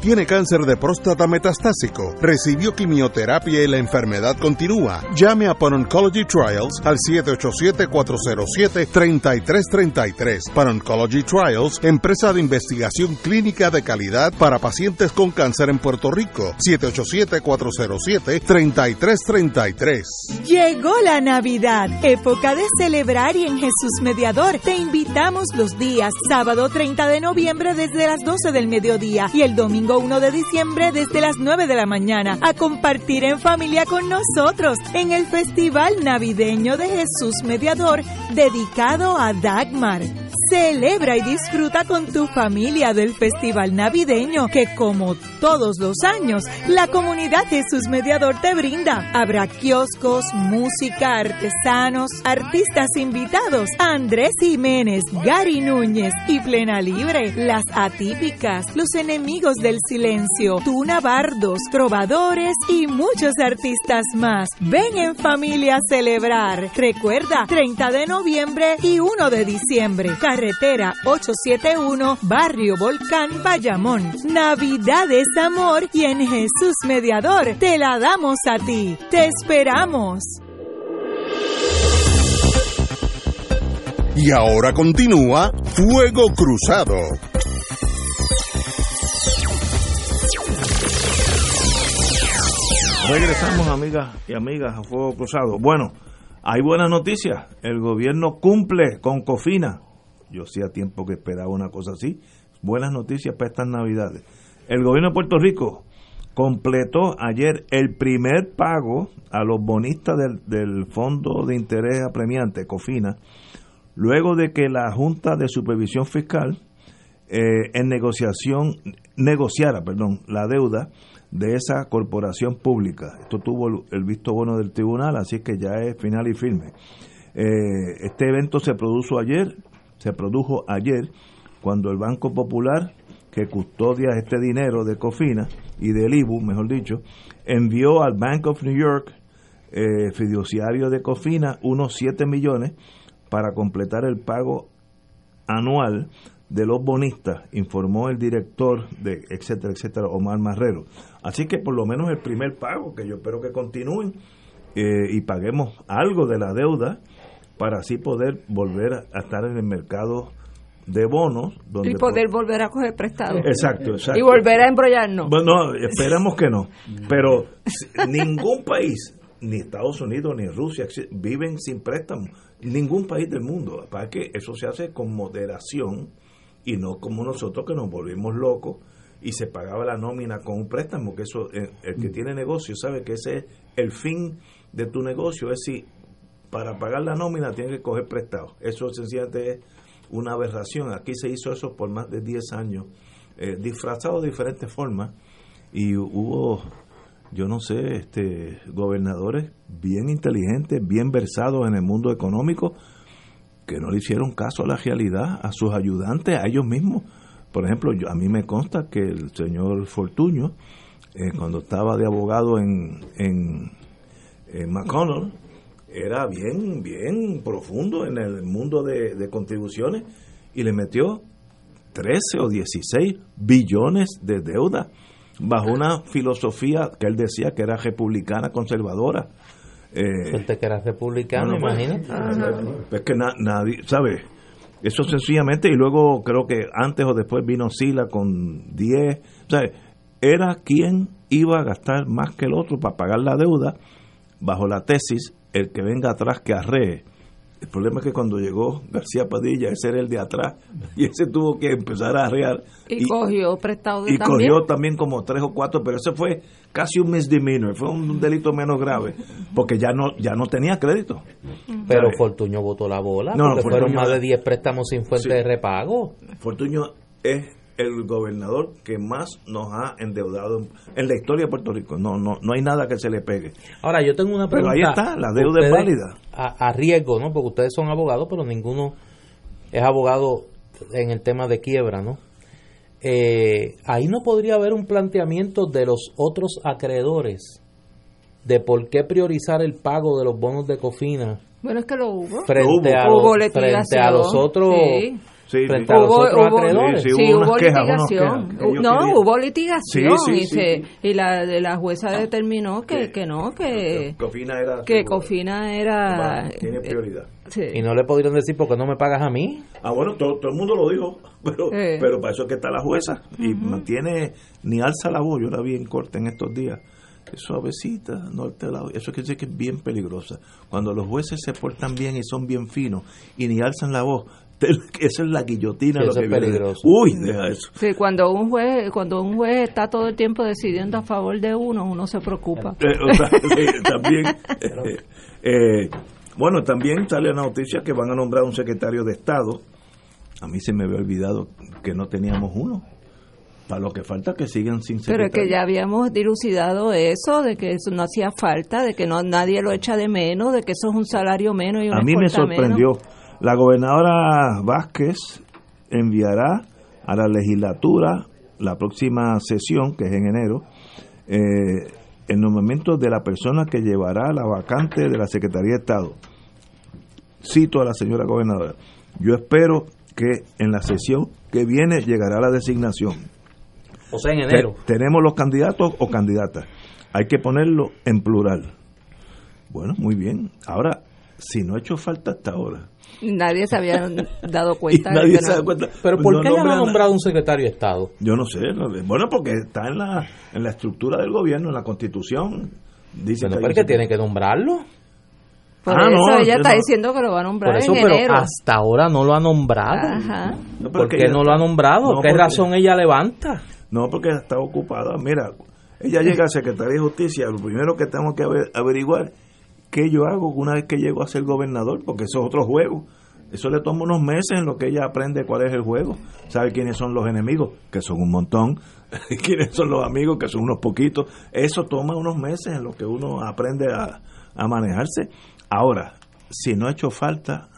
tiene cáncer de próstata metastásico, recibió quimioterapia y la enfermedad continúa. Llame a Pan Oncology Trials al 787-407-3333. Pan Oncology Trials, empresa de investigación clínica de calidad para pacientes con cáncer en Puerto Rico. 787-407-3333. Llegó la Navidad, época de celebrar y en Jesús Mediador te invitamos los días sábado 30 de noviembre desde las 12 del mediodía y el domingo 1 de diciembre desde las 9 de la mañana a compartir en familia con nosotros en el Festival Navideño de Jesús Mediador dedicado a Dagmar. Celebra y disfruta con tu familia del Festival Navideño que como todos los años la comunidad Jesús Mediador te brinda. Habrá kioscos, música, artesanos, artistas invitados, Andrés Jiménez, Gary Núñez y Plena Libre, las atípicas, los enemigos silencio, Tuna Bardos, trovadores y muchos artistas más. Ven en familia a celebrar. Recuerda, 30 de noviembre y 1 de diciembre carretera 871, Barrio Volcán, Bayamón. Navidad es amor y en Jesús Mediador te la damos a ti. Te esperamos. Y ahora continúa Fuego Cruzado. Regresamos, amigas y amigas, a Fuego Cruzado. Bueno, hay buenas noticias. El gobierno cumple con Cofina yo hacía tiempo que esperaba una cosa así. Buenas noticias para estas navidades. El gobierno de Puerto Rico completó ayer el primer pago a los bonistas del, Fondo de Interés Apremiante, COFINA, luego de que la Junta de Supervisión Fiscal eh, en negociación negociara perdón, la deuda de esa corporación pública. Esto tuvo el, visto bueno del tribunal, así que ya es final y firme. Eh, este evento se produjo ayer, se produjo ayer cuando el Banco Popular, que custodia este dinero de Cofina y del IBU, mejor dicho, envió al Bank of New York, eh, fiduciario de Cofina, unos 7 millones para completar el pago anual de los bonistas, informó el director de etcétera, etcétera, Omar Marrero. Así que por lo menos el primer pago, que yo espero que continúen eh, y paguemos algo de la deuda para así poder volver a estar en el mercado de bonos. Donde y poder volver a coger prestado. Exacto, exacto. Y volver a embrollarnos. Bueno, esperamos que no. Pero ningún país, ni Estados Unidos ni Rusia, viven sin préstamo. Ningún país del mundo. Para que eso se hace con moderación y no como nosotros que nos volvimos locos y se pagaba la nómina con un préstamo. Que eso, eh, el que tiene negocio sabe que ese es el fin de tu negocio. Es si para pagar la nómina tiene que coger prestado. Eso sencillamente es una aberración. Aquí se hizo eso por más de 10 años, eh, disfrazado de diferentes formas, y hubo, yo no sé, este, gobernadores bien inteligentes, bien versados en el mundo económico, que no le hicieron caso a la realidad, a sus ayudantes, a ellos mismos. Por ejemplo, yo, a mí me consta que el señor Fortuño, eh, cuando estaba de abogado en, en, McConnell, era bien, bien profundo en el mundo de, de contribuciones y le metió 13 o 16 billones de deuda bajo una filosofía que él decía que era republicana conservadora. Eh, Gente que era republicano, bueno, pues, imagínate. Es que na- nadie, ¿sabe? Eso sencillamente, y luego creo que antes o después vino Sila con 10. O sea, era quien iba a gastar más que el otro para pagar la deuda, bajo la tesis, el que venga atrás que arree. El problema es que cuando llegó García Padilla, ese era el de atrás, y ese tuvo que empezar a arrear. Y, cogió prestado de y también. cogió también como tres o cuatro, pero ese fue casi un misdemeanor, fue un delito menos grave, porque ya no ya no tenía crédito. Pero. Fortuño votó la bola, No, no, porque fueron más de 10 préstamos sin fuente Sí. de repago. Fortuño es el gobernador que más nos ha endeudado en, la historia de Puerto Rico. No, no, no hay nada que se le pegue. Ahora, yo tengo una Pero pregunta. ahí está, la deuda es válida. A, a riesgo, ¿no? Porque ustedes son abogados, pero ninguno es abogado en el tema de quiebra, ¿no? Eh, ahí no podría haber un planteamiento de los otros acreedores de por qué priorizar el pago de los bonos de cofina Bueno, es que lo hubo. frente, Hubo. a, Hubo los, frente a los otros sí. Sí, frente sí. a los Hubo- otros hubo- acreedores. Sí, Sí, hubo quejas, litigación. quejas que ellos no, querían. hubo litigación Sí, sí, y, sí, se, sí. y la, de la jueza determinó que, que no, que, Cofina era que seguro. Cofina era... tiene prioridad. sí. Y no le podrían decir por qué no me pagas a mí. Ah, bueno, todo, todo el mundo lo dijo, pero, Eh. pero para eso es que está la jueza y mantiene, ni alza la voz, yo la vi en corte en estos días, es suavecita, no alza la voz. eso quiere decir que es bien peligrosa. Cuando los jueces se portan bien y son bien finos y ni alzan la voz, te- eso es la guillotina. Sí, lo eso que es viene. peligroso. Uy, deja eso. Sí, cuando un juez cuando un juez está todo el tiempo decidiendo a favor de uno, uno se preocupa. Eh, o sea, sí, también, eh, eh, bueno, también sale la noticia que van a nombrar un secretario de Estado. A mí se me había olvidado que no teníamos uno. Para lo que falta que sigan sin Pero es secretario. que ya habíamos dilucidado eso, de que eso no hacía falta, de que no nadie lo echa de menos, de que eso es un salario menos y una A mí me sorprendió. menos. La gobernadora Vázquez enviará a la legislatura la próxima sesión, que es en enero, eh, el nombramiento de la persona que llevará la vacante de la Secretaría de Estado. Cito a la señora gobernadora. Yo espero que en la sesión que viene llegará la designación. O sea, en enero. Te- tenemos los candidatos o candidatas. Hay que ponerlo en plural. Bueno, muy bien. Ahora, si no ha hecho falta hasta ahora. Nadie se había dado cuenta. de nadie que se no- cuenta. Pero ¿por No qué le nombran han a- nombrado un secretario de Estado? Yo no sé. no- Bueno, porque está en la, en la estructura del gobierno, en la constitución. Dice pero es que tiene que nombrarlo. Por Ah, eso no, ella está no. diciendo que lo va a nombrar Por eso, en pero enero. hasta ahora no lo ha nombrado. Ajá. No, ¿Por qué no lo ha nombrado? No, ¿Qué porque- razón ella levanta? No, porque está ocupada. Mira, ella llega a Secretaría de Justicia. Lo primero que tengo que aver- averiguar qué yo hago una vez que llego a ser gobernador, porque eso es otro juego. Eso le toma unos meses en lo que ella aprende cuál es el juego. Sabe quiénes son los enemigos, que son un montón. quiénes son los amigos, que son unos poquitos. Eso toma unos meses en lo que uno aprende a, a manejarse. Ahora, si no ha hecho falta,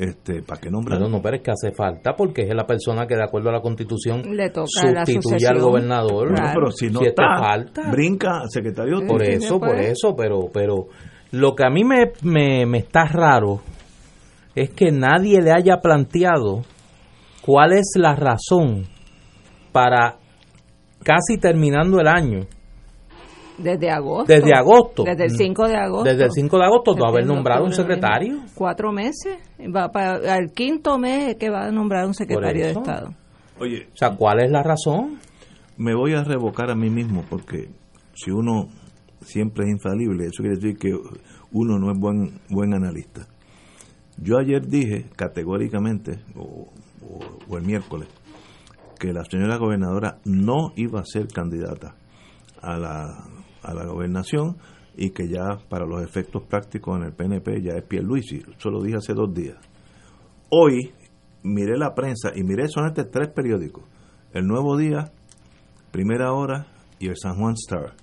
este, ¿para qué nombrar? Bueno, no, pero es que hace falta porque es la persona que de acuerdo a la constitución Le toca la sustituye al gobernador. Claro. Bueno, pero si no Si está, falta. brinca al secretario Por eso, por eso, pero, pero lo que a mí me, me, me está raro es que nadie le haya planteado cuál es la razón para casi terminando el año, Desde agosto. desde agosto, Desde el 5 de agosto. desde el 5 de agosto, no haber nombrado un secretario. Cuatro meses. Va para, al quinto mes es que va a nombrar un secretario de. Estado. Oye, O sea, ¿cuál es la razón? me voy a revocar a mí mismo porque si uno siempre es infalible, eso quiere decir que uno no es buen buen analista. Yo ayer dije categóricamente, o, el miércoles, que la señora gobernadora no iba a ser candidata a la, a la gobernación y que ya para los efectos prácticos en el PNP ya es Pierluisi. Eso lo dije hace dos días. Hoy miré la prensa y miré solamente tres periódicos. El Nuevo Día, Primera Hora y el San Juan Star.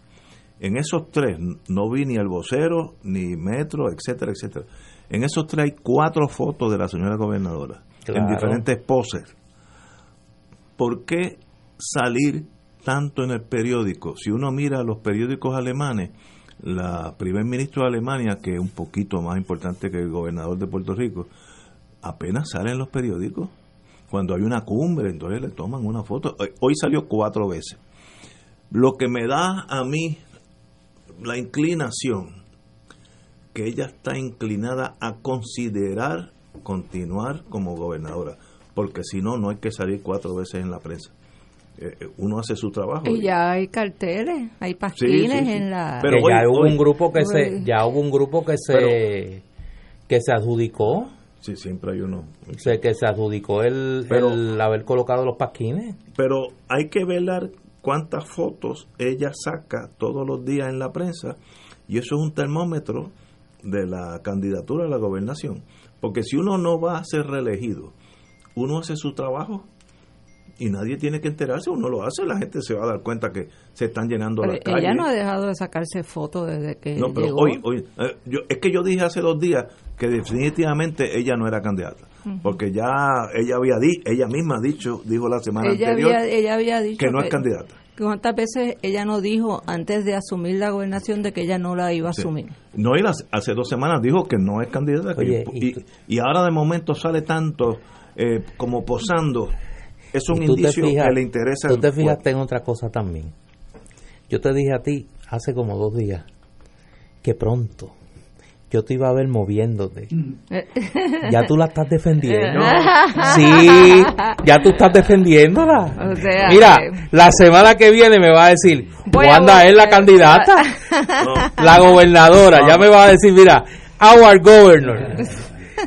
En esos tres no vi ni el vocero, ni metro, etcétera, etcétera. En esos tres hay cuatro fotos de la señora gobernadora en diferentes poses. ¿Por qué salir tanto en el periódico? Si uno mira los periódicos alemanes, la primer ministro de Alemania, que es un poquito más importante que el gobernador de Puerto Rico, apenas sale en los periódicos. Cuando hay una cumbre, entonces le toman una foto. Hoy salió cuatro veces. Lo que me da a mí la inclinación, que ella está inclinada a considerar continuar como gobernadora, porque si no, no hay que salir cuatro veces en la prensa. Eh, eh, uno hace su trabajo. Y ya hay carteles, hay pasquines en la... Pero ya hubo un grupo que se, ya hubo un grupo que se, que se adjudicó. Sí, siempre hay uno. sé que se adjudicó el, el haber colocado los pasquines. Pero hay que ver cuántas fotos ella saca todos los días en la prensa y eso es un termómetro de la candidatura a la gobernación. Porque si uno no va a ser reelegido, uno hace su trabajo y nadie tiene que enterarse, uno lo hace, la gente se va a dar cuenta que se están llenando las calles. Ella no ha dejado de sacarse fotos desde que No, pero hoy, hoy eh, yo, es que yo dije hace dos días que definitivamente ella no era candidata, porque ya ella había di, ella misma ha dicho, dijo la semana anterior, ella había dicho que no es candidata. ¿Cuántas veces ella no dijo antes de asumir la gobernación de que ella no la iba a asumir? No, y hace dos semanas dijo que no es candidata. y, y, ahora de momento sale tanto eh, como posando es un indicio que le interesa. Tú te fijaste en otra cosa también. Yo te dije a ti hace como dos días que pronto yo te iba a ver moviéndote. Mm. Ya tú la estás defendiendo. Sí, ya tú estás defendiéndola. Mira, la semana que viene me va a decir, Wanda es la candidata, la gobernadora. Ya me va a decir, mira, our governor.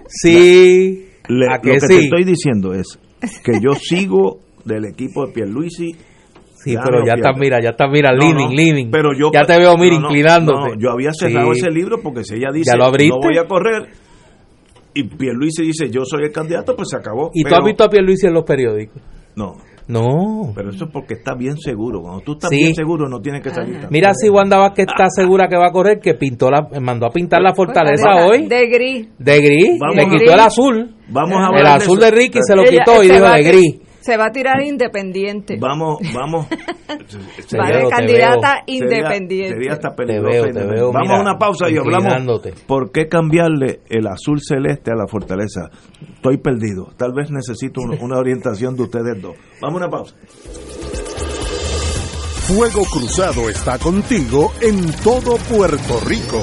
Sí, lo que te estoy diciendo es, que yo sigo del equipo de Pierluisi. Sí, pero ya está, mira, ya está, mira, leaning, leaning. Pero yo, ya te veo, mira, inclinándote. yo había cerrado ese libro porque si ella dice, no voy a correr, y Pierluisi dice, yo soy el candidato, pues se acabó. ¿Y tú has visto a Pierluisi en los periódicos? No. No. Pero eso es porque está bien seguro. Cuando tú estás bien seguro, no tienes que salir. Mira si Wanda Vázquez está segura que va a correr, que pintó la, mandó a pintar la fortaleza hoy. De gris. De gris. Le quitó el azul. Vamos a El azul de, Ricky se lo quitó y dijo de gris. Se va a tirar independiente. Vamos, vamos. va candidata independiente. Sería, hasta peligroso. vamos a una pausa y hablamos. ¿Por qué cambiarle el azul celeste a la fortaleza? Estoy perdido. Tal vez necesito una orientación de ustedes dos. Vamos a una pausa. Fuego Cruzado está contigo en todo Puerto Rico.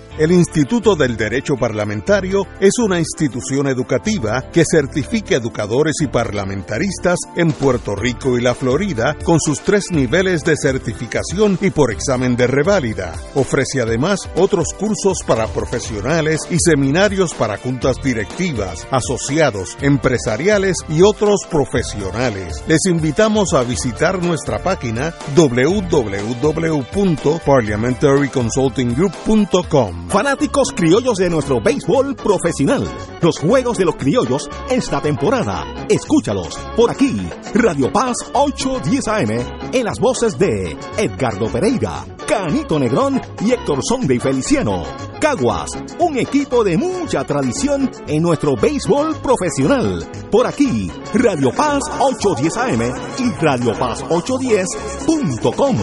El Instituto del Derecho Parlamentario es una institución educativa que certifica educadores y parlamentaristas en Puerto Rico y la Florida con sus tres niveles de certificación y por examen de reválida. Ofrece además otros cursos para profesionales y seminarios para juntas directivas, asociados, empresariales y otros profesionales. Les invitamos a visitar nuestra página www.parliamentaryconsultinggroup.com Fanáticos criollos de nuestro béisbol profesional. Los juegos de los criollos esta temporada. Escúchalos por aquí. Radio Paz 810 AM en las voces de Edgardo Pereira, Canito Negrón y Héctor Sonde y Feliciano. Caguas, un equipo de mucha tradición en nuestro béisbol profesional. Por aquí, Radio Paz 810 AM y Radio Paz 810.com.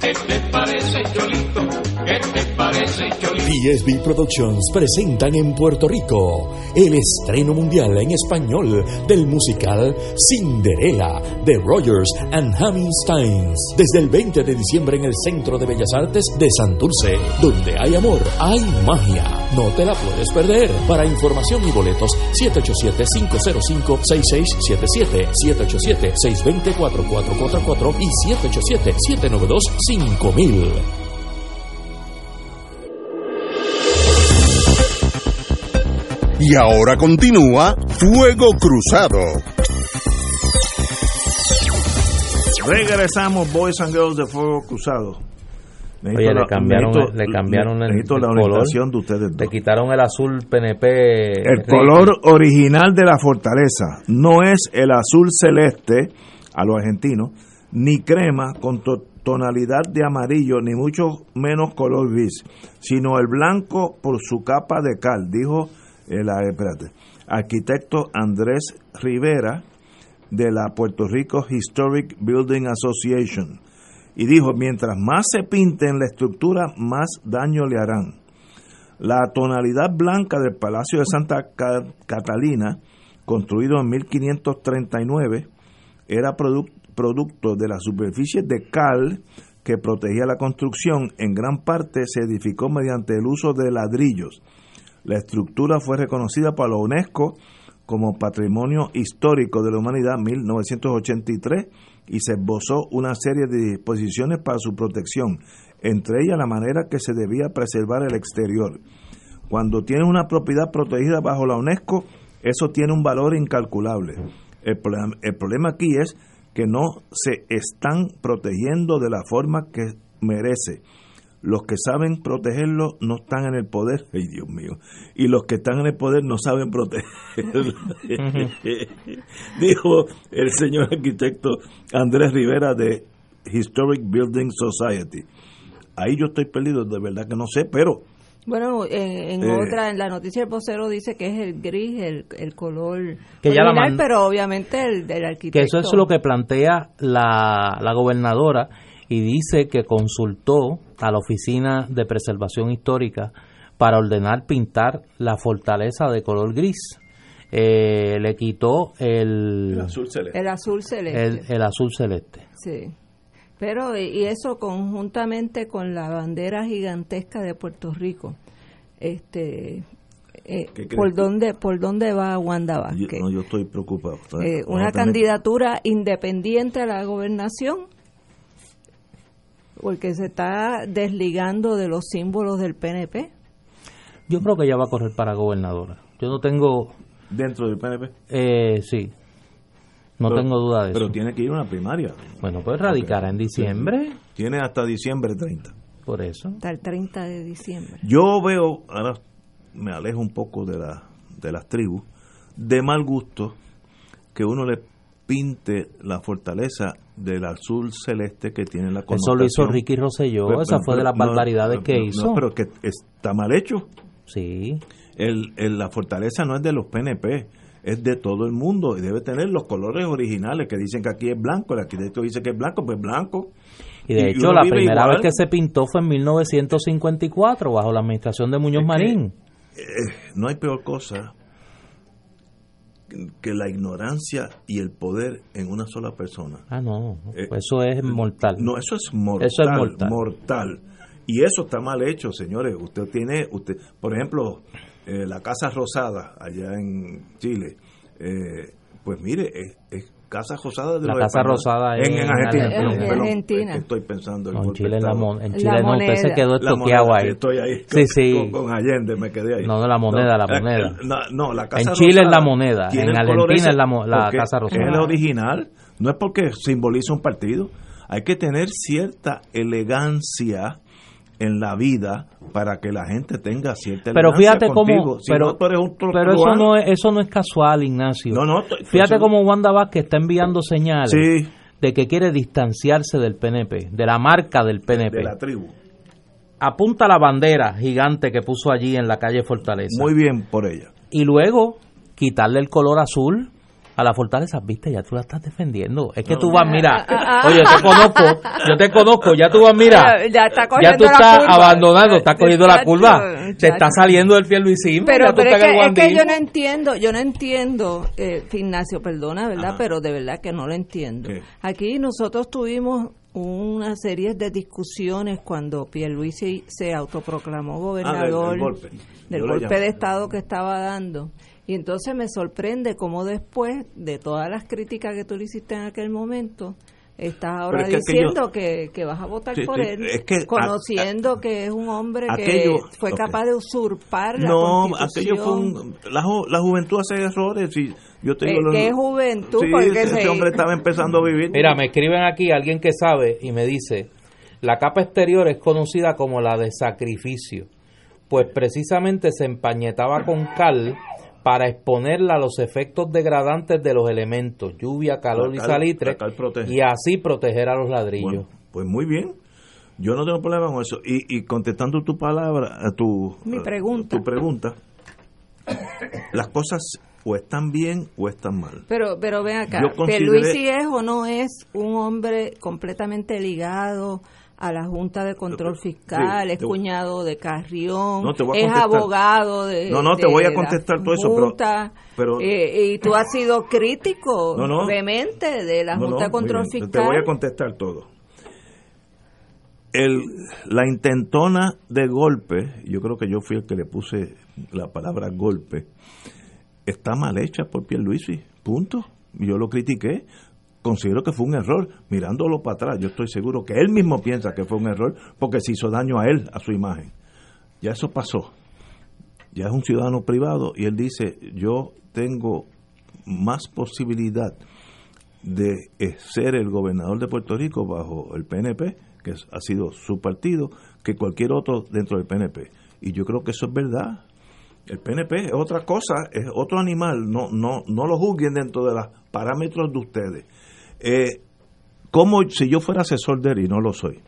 ¿Qué parece, Cholito? ¿Qué te parece? PSB Productions presentan en Puerto Rico el estreno mundial en español del musical Cinderella de Rogers and Hammersteins. Desde el 20 de diciembre en el Centro de Bellas Artes de Santurce, donde hay amor, hay magia No te la puedes perder. Para información y boletos, 787-505-6677, 787-620-4444 y 787-792-5000. Y ahora continúa Fuego Cruzado. Regresamos, Boys and Girls de Fuego Cruzado. Oye, le cambiaron, le cambiaron el, necesito la el color. orientación de ustedes Le quitaron el azul PNP. El color original de la fortaleza no es el azul celeste a los argentinos, ni crema con to- tonalidad de amarillo, ni mucho menos color gris, sino el blanco por su capa de cal, dijo el ah, espérate, arquitecto Andrés Rivera de la Puerto Rico Historic Building Association. Y dijo, mientras más se pinten la estructura, más daño le harán. La tonalidad blanca del Palacio de Santa Ca- Catalina, construido en 1539, era produc- producto de las superficies de cal que protegía la construcción. En gran parte se edificó mediante el uso de ladrillos. La estructura fue reconocida por la UNESCO como Patrimonio Histórico de la Humanidad en 1983 y se esbozó una serie de disposiciones para su protección, entre ellas la manera que se debía preservar el exterior. Cuando tiene una propiedad protegida bajo la UNESCO, eso tiene un valor incalculable. El problema aquí es que no se están protegiendo de la forma que merece. Los que saben protegerlo no están en el poder, ay Dios mío, y los que están en el poder no saben protegerlo. Dijo el señor arquitecto Andrés Rivera de Historic Building Society. Ahí yo estoy perdido, de verdad que no sé, pero Bueno, en, en Eh. otra, en la noticia del vocero dice que es el gris, el, el color Que ya la original, man- pero obviamente el del arquitecto. Que eso es lo que plantea la, la gobernadora y dice que consultó a la Oficina de Preservación Histórica para ordenar pintar la fortaleza de color gris. Eh, le quitó el, el azul celeste. El azul celeste. el, el azul celeste. Sí. Pero, y y eso conjuntamente con la bandera gigantesca de Puerto Rico. Este. eh, ¿Qué crees ¿por dónde por dónde va Wanda Yo, Vázquez? no, yo estoy preocupado. Eh, una candidatura independiente a la gobernación porque se está desligando de los símbolos del PNP. Yo creo que ella va a correr para gobernadora. Yo no tengo, dentro del PNP. eh, sí, no Pero- tengo duda de eso. Pero tiene que ir a una primaria. Bueno, pues radicará en diciembre, Tiene hasta diciembre 30. por eso. Hasta el 30 de diciembre. Yo veo, ahora me alejo un poco de, la, de las tribus, de mal gusto que uno le pinte la fortaleza del azul celeste que tiene la Eso lo hizo. Ricky Rosselló, Pero- esa pero- fue de las no, barbaridades que no, no, hizo. pero que está mal hecho. Sí, El, el- la fortaleza no es de los PNP, es de todo el mundo y debe tener los colores originales que dicen que aquí es blanco, el arquitecto dice que es blanco, pues blanco. y de Y hecho la primera igual. vez que se pintó fue en 1954 bajo la administración de Muñoz Es que- Marín. Eh, no hay peor cosa que la ignorancia y el poder en una sola persona. Ah, no, Eh, eso es mortal. No, eso es mortal. Eso es mortal. mortal. Y eso está mal hecho, señores. Usted tiene, usted, por ejemplo, eh, la Casa Rosada allá en Chile. eh, pues mire, es, es Casa Rosada de La los Casa españoles. Rosada en, en en Argentina. Argentina. perdón, En perdón, Argentina. es que estoy pensando. el No, en Chile, de la mon- en La Chile no, usted se moneda. quedó La estoqueado moneda, ahí. Estoy ahí Sí, sí. Con, con Allende, me quedé ahí. No, de la moneda, la eh, moneda. eh, No, no, la Casa En Chile es la moneda, en Argentina es la la porque Casa Rosada. Es el original, no es porque simboliza un partido. Hay que tener cierta elegancia en la vida para que la gente tenga cierta Pero fíjate cómo, Si pero, no, eso no es, eso no es casual, Ignacio. No, no, Fíjate cómo Wanda Vázquez está enviando señales Sí. de que quiere distanciarse del PNP, de la marca del PNP. de la tribu. Apunta la bandera gigante que puso allí en la calle Fortaleza. Muy bien por ella. y luego quitarle el color azul a la fortaleza, viste, ya tú la estás defendiendo. Es que tú vas, mira, Ah, ah, oye, te conozco, yo te conozco, ya tú vas, mira, Ya- ya está ya cogiendo tú la estás curva. abandonando, estás cogiendo la curva, te está saliendo el fiel Luisín, Pero, ya tú pero es, que, es que yo no entiendo, yo no entiendo, eh, Ignacio, perdona, ¿verdad? Pero de verdad que no lo entiendo. ¿Qué? Aquí nosotros tuvimos una serie de discusiones cuando Pierluisi se autoproclamó Ah, gobernador del- del golpe. del Yo de estado que estaba dando. Y entonces me sorprende cómo después de todas las críticas que tú le hiciste en aquel momento, estás ahora Pero es que diciendo aquello- que, que vas a votar Sí, por él, es que a- conociendo que es un hombre aquello- que fue capaz de usurpar la No, constitución. aquello fue un... La, ju- la juventud hace errores y yo te Eh, digo... lo- ¿qué juventud? Sí, Porque ese, se- hombre estaba empezando a vivir. Mira, me escriben aquí alguien que sabe y me dice, la capa exterior es conocida como la de sacrificio, pues precisamente se empañetaba con cal para exponerla a los efectos degradantes de los elementos, lluvia, calor y salitre, y así proteger a los ladrillos. Bueno, pues muy bien. Yo no tengo problema con eso. Y, y contestando tu palabra, a tu, Mi pregunta. tu pregunta, las cosas o están bien o están mal. Pero, pero ven acá, consideré- ¿Pierluisi es o no es un hombre completamente ligado a la Junta de Control Fiscal? sí, es te- cuñado de Carrión, No, es abogado de No, no, te de voy a la contestar todo eso, Junta, pero- eh, y tú has sido crítico, No, no. vehemente, de la Junta de Control bien, Fiscal. Te voy a contestar todo. El, la intentona de golpe, yo creo que yo fui el que le puse la palabra golpe, está mal hecha por Pierluisi, punto. Yo lo critiqué, considero que fue un error. Mirándolo para atrás, yo estoy seguro que él mismo piensa que fue un error porque se hizo daño a él, a su imagen. Ya eso pasó. Ya es un ciudadano privado y él dice, yo tengo más posibilidad de ser el gobernador de Puerto Rico bajo el PNP, que ha sido su partido, que cualquier otro dentro del PNP. Y yo creo que eso es verdad. El PNP es otra cosa, es otro animal, no, no, no lo juzguen dentro de los parámetros de ustedes. Eh, como si yo fuera asesor de él y no lo soy,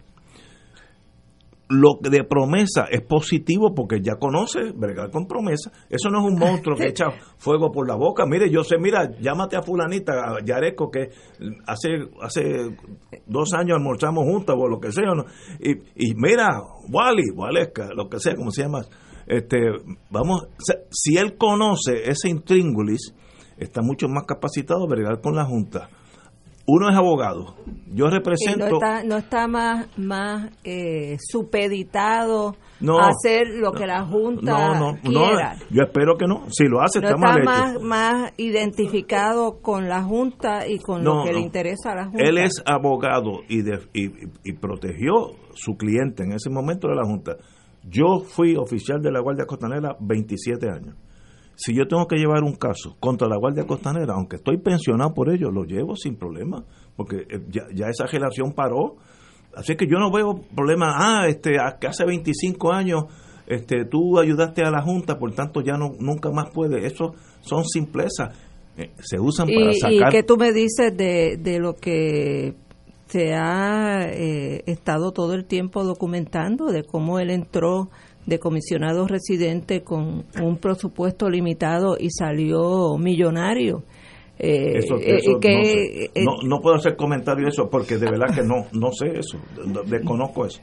lo de promesa es positivo porque ya conoce bregar con promesa. Eso no es un monstruo que echa fuego por la boca. Mire, yo sé, mira, llámate a fulanita, a Yareco, que hace hace dos años almorzamos juntos o lo que sea. ¿no? Y, y mira, Wally, Waleska, lo que sea, como se llama. Este, vamos, si él conoce ese intríngulis, está mucho más capacitado a bregar con la Junta. Uno es abogado. Yo represento... no está, no está más, más eh, supeditado No, a hacer lo que la Junta no, no, no, quiera. yo espero que no. Si lo hace, está mal más, hecho. más identificado con la Junta y con lo que le interesa a la Junta. Él es abogado y, de- y- y protegió su cliente en ese momento de la Junta. Yo fui oficial de la Guardia Costanera 27 años. Si yo tengo que llevar un caso contra la Guardia Costanera, aunque estoy pensionado por ello, lo llevo sin problema, porque eh, ya, ya esa relación paró. Así que yo no veo problema. Ah, este, que hace 25 años este, tú ayudaste a la Junta, por tanto ya no nunca más puede. Eso son simplezas. Eh, se usan para y, sacar. y qué tú me dices de, de lo que se ha eh, estado todo el tiempo documentando, de cómo él entró de comisionado residente con un presupuesto limitado y salió millonario. Eh, Eso- eh, eso que, no, sé. eh, No- no puedo hacer comentario de eso porque de verdad que no no sé eso, de- desconozco eso.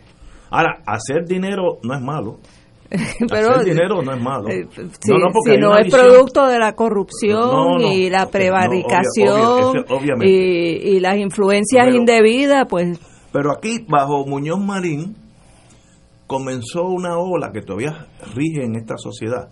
Ahora, hacer dinero no es malo. pero hacer dinero no es malo. eh, si, no, si es visión- producto de la corrupción No, y la prevaricación y, y las influencias Pero- indebidas, pues Pero aquí, bajo Muñoz Marín, comenzó una ola que todavía rige en esta sociedad,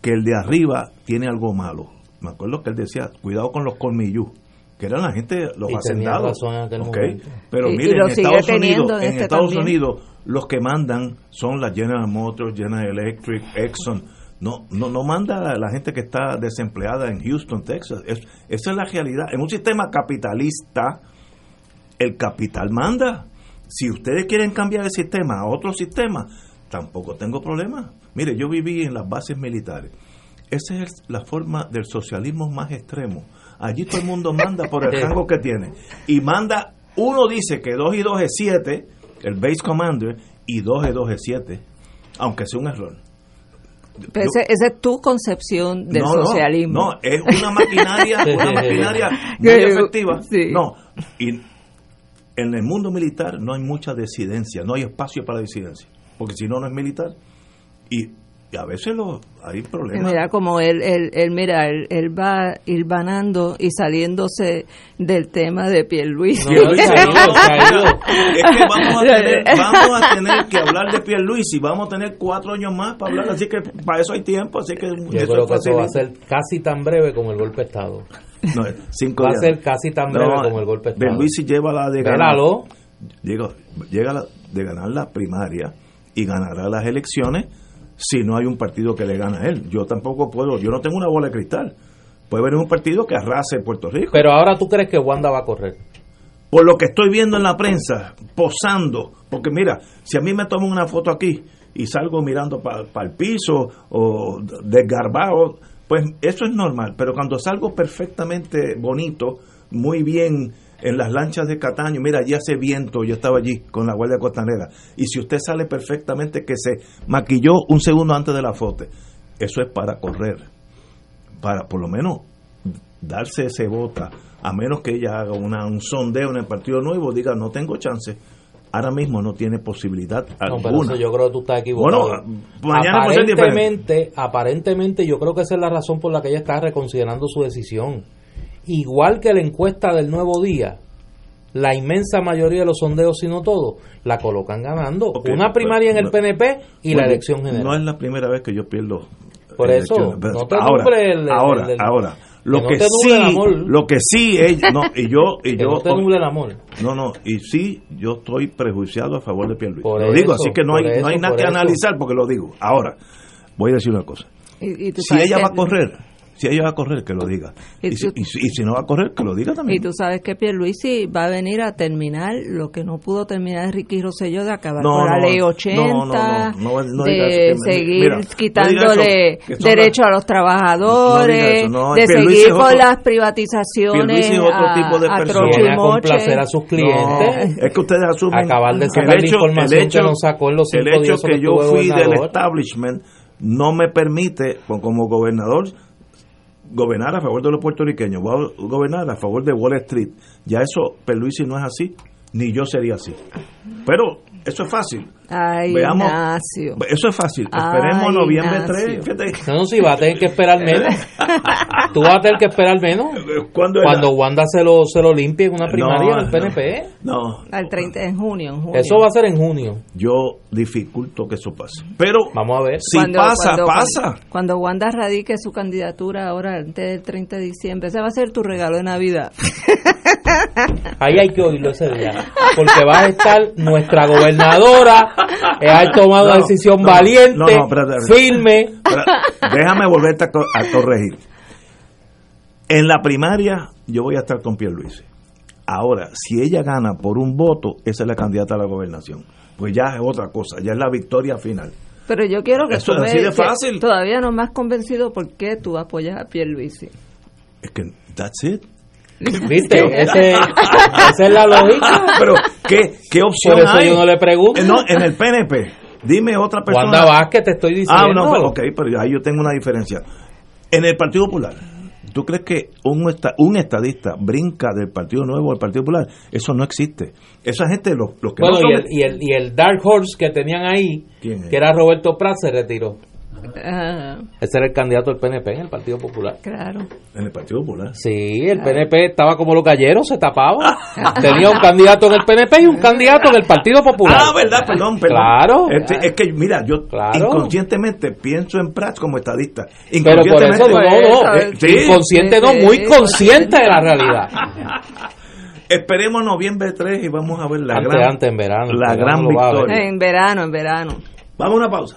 que el de arriba tiene algo malo. Me acuerdo que él decía, cuidado con los colmillú, que eran la gente, los Y hacendados. razón en aquel ¿ok? momento. Pero Y- miren, en Estados Unidos, en en este Estados también. Unidos, los que mandan son la General Motors, General Electric, Exxon. No, no, no manda la gente que está desempleada en Houston, Texas. Es- esa es la realidad. En un sistema capitalista, el capital manda. Si ustedes quieren cambiar el sistema a otro sistema, tampoco tengo problema. Mire, yo viví en las bases militares. Esa es la forma del socialismo más extremo. Allí todo el mundo manda por el rango que tiene. Y manda, uno dice que 2 y 2 es 7, el base commander, y 2 y 2 es 7, aunque sea un error. Pero ese- esa es tu concepción del No, socialismo. No, es una maquinaria, una maquinaria muy efectiva. sí. No, y en el mundo militar no hay mucha disidencia, no hay espacio para disidencia, porque si no, no es militar. Y y a veces lo, hay problemas. Mira, como él, él, él mira, él, él va ir vanando y saliéndose del tema de Pierluisi. No, es que vamos a, tener, vamos a tener que hablar de Pierluisi, vamos a tener cuatro años más para hablar, así que para eso hay tiempo, así que Yo creo que eso va a ser casi tan breve como el golpe de Estado. No, cinco va días. a ser casi tan breve como el golpe de Estado. Pierluisi lleva la de ganar. Llega, llega la, de ganar la primaria y ganará las elecciones si no hay un partido que le gana a él. Yo tampoco puedo, yo no tengo una bola de cristal. Puede haber un partido que arrase Puerto Rico. Pero ahora tú crees que Wanda va a correr. Por lo que estoy viendo en la prensa, posando, porque mira, si a mí me toman una foto aquí y salgo mirando para el piso o desgarbado, pues eso es normal, pero cuando salgo perfectamente bonito, muy bien en las lanchas de Cataño, mira, allí hace viento, yo estaba allí con la Guardia Costanera, y si usted sale perfectamente que se maquilló un segundo antes de la foto, eso es para correr, para por lo menos darse ese bota, a menos que ella haga una, un sondeo en el Partido Nuevo, diga, no tengo chance, ahora mismo no tiene posibilidad No, pero eso yo creo que tú estás equivocado. Bueno, mañana puede ser diferente. aparentemente, aparentemente yo creo que esa es la razón por la que ella está reconsiderando su decisión. Igual que la encuesta del Nuevo Día, la inmensa mayoría de los sondeos, si no todo, la colocan ganando. Una primaria en el pues, PNP y la elección general. No es la primera vez que yo pierdo. Por eso, elecciones, no te ahora, el- el- ahora, el- ahora. Lo que no que, sí, el amor. lo que sí, ella- no, y yo, y Que yo, no te el amor. no, no, y sí, yo estoy prejuiciado a favor de Pierluisi. Por Lo digo, así que no hay, no hay nada que eso. analizar porque lo digo. Ahora, voy a decir una cosa. Y, Si ella va a correr, si ella va a correr, que lo diga. Y Y, si, tú- y si- y si no va a correr, que lo diga Y también. tú sabes que Pierluisi va a venir a terminar lo que no pudo terminar Ricky Rosselló de acabar No, con la no, ley no, 80, no, no, no, no diga de seguir mira, quitándole eso, las- a los trabajadores, eso, no, de Pierluisi seguir es con otro- las privatizaciones Pierluisi es otro a, tipo de persona. y a complacer a sus clientes. No, es que ustedes asumen Acabar de sacar la información que nos sacó en los cinco el hecho días que que yo fui del gobernador. establishment no me permite pues, como gobernador gobernar a favor de los puertorriqueños a gobernar a favor de Wall Street. Ya eso Perluisi no es así ni yo sería así. Pero eso es fácil Ay, Veamos. Ignacio. eso es fácil Ay, esperemos noviembre Ignacio. 3 fíjate No, no, si va a tener que esperar menos. Tú vas a tener que esperar menos. ¿Cuándo es Cuando Wanda se lo, se lo limpie en una primaria No, del PNP. no Al 30 de junio, en junio. Eso va a ser en junio. yo dificulto que eso pase pero Vamos a ver. si pasa cuando- pasa Cuando Wanda radique su candidatura ahora antes del 30 de diciembre, ese va a ser tu regalo de Navidad. Ahí hay que oírlo ese día. Porque va a estar nuestra gobernadora. Eh, ha tomado una decisión no, valiente, no, no, espérate, espérate. firme. Déjame volverte a, co- a corregir. En la primaria yo voy a estar con Pierluisi. Ahora, si ella gana por un voto, esa es la candidata a la gobernación. Pues ya es otra cosa, ya es la victoria final. Pero yo quiero que Eso tú es así me- de que fácil. Todavía no me has convencido por qué tú apoyas a Pierluisi. Es que, that's it. ¿Viste? Ese- esa es la lógica. Pero, ¿qué, qué opción Por eso hay? yo no le pregunto. Eh, no, en el PNP. Dime otra persona. Wanda Vázquez, te estoy diciendo. Ah, no, pero, ok, pero ahí yo tengo una diferencia. En el Partido Popular, ¿tú crees que un, un estadista brinca del Partido Nuevo al Partido Popular? Eso no existe. Esa gente, los, los que Bueno, no y el, y, el, y el Dark Horse que tenían ahí, que era Roberto Prat, se retiró. Ese era el candidato del PNP en el Partido Popular. claro. En el Partido Popular. Sí, el PNP estaba como los galleros, se tapaba. Tenía un candidato en el PNP y un candidato en el Partido Popular. Ah, verdad, perdón, perdón. Claro. Este, es que, mira, yo Claro. inconscientemente pienso en Prats como estadista. Pero por eso no, Inconscientemente- no, Eh, sí. inconsciente no, muy consciente de la realidad. Esperemos noviembre 3 y vamos a ver la Antes, gran, antes, en verano, la gran victoria. En verano, en verano. Vamos a una pausa.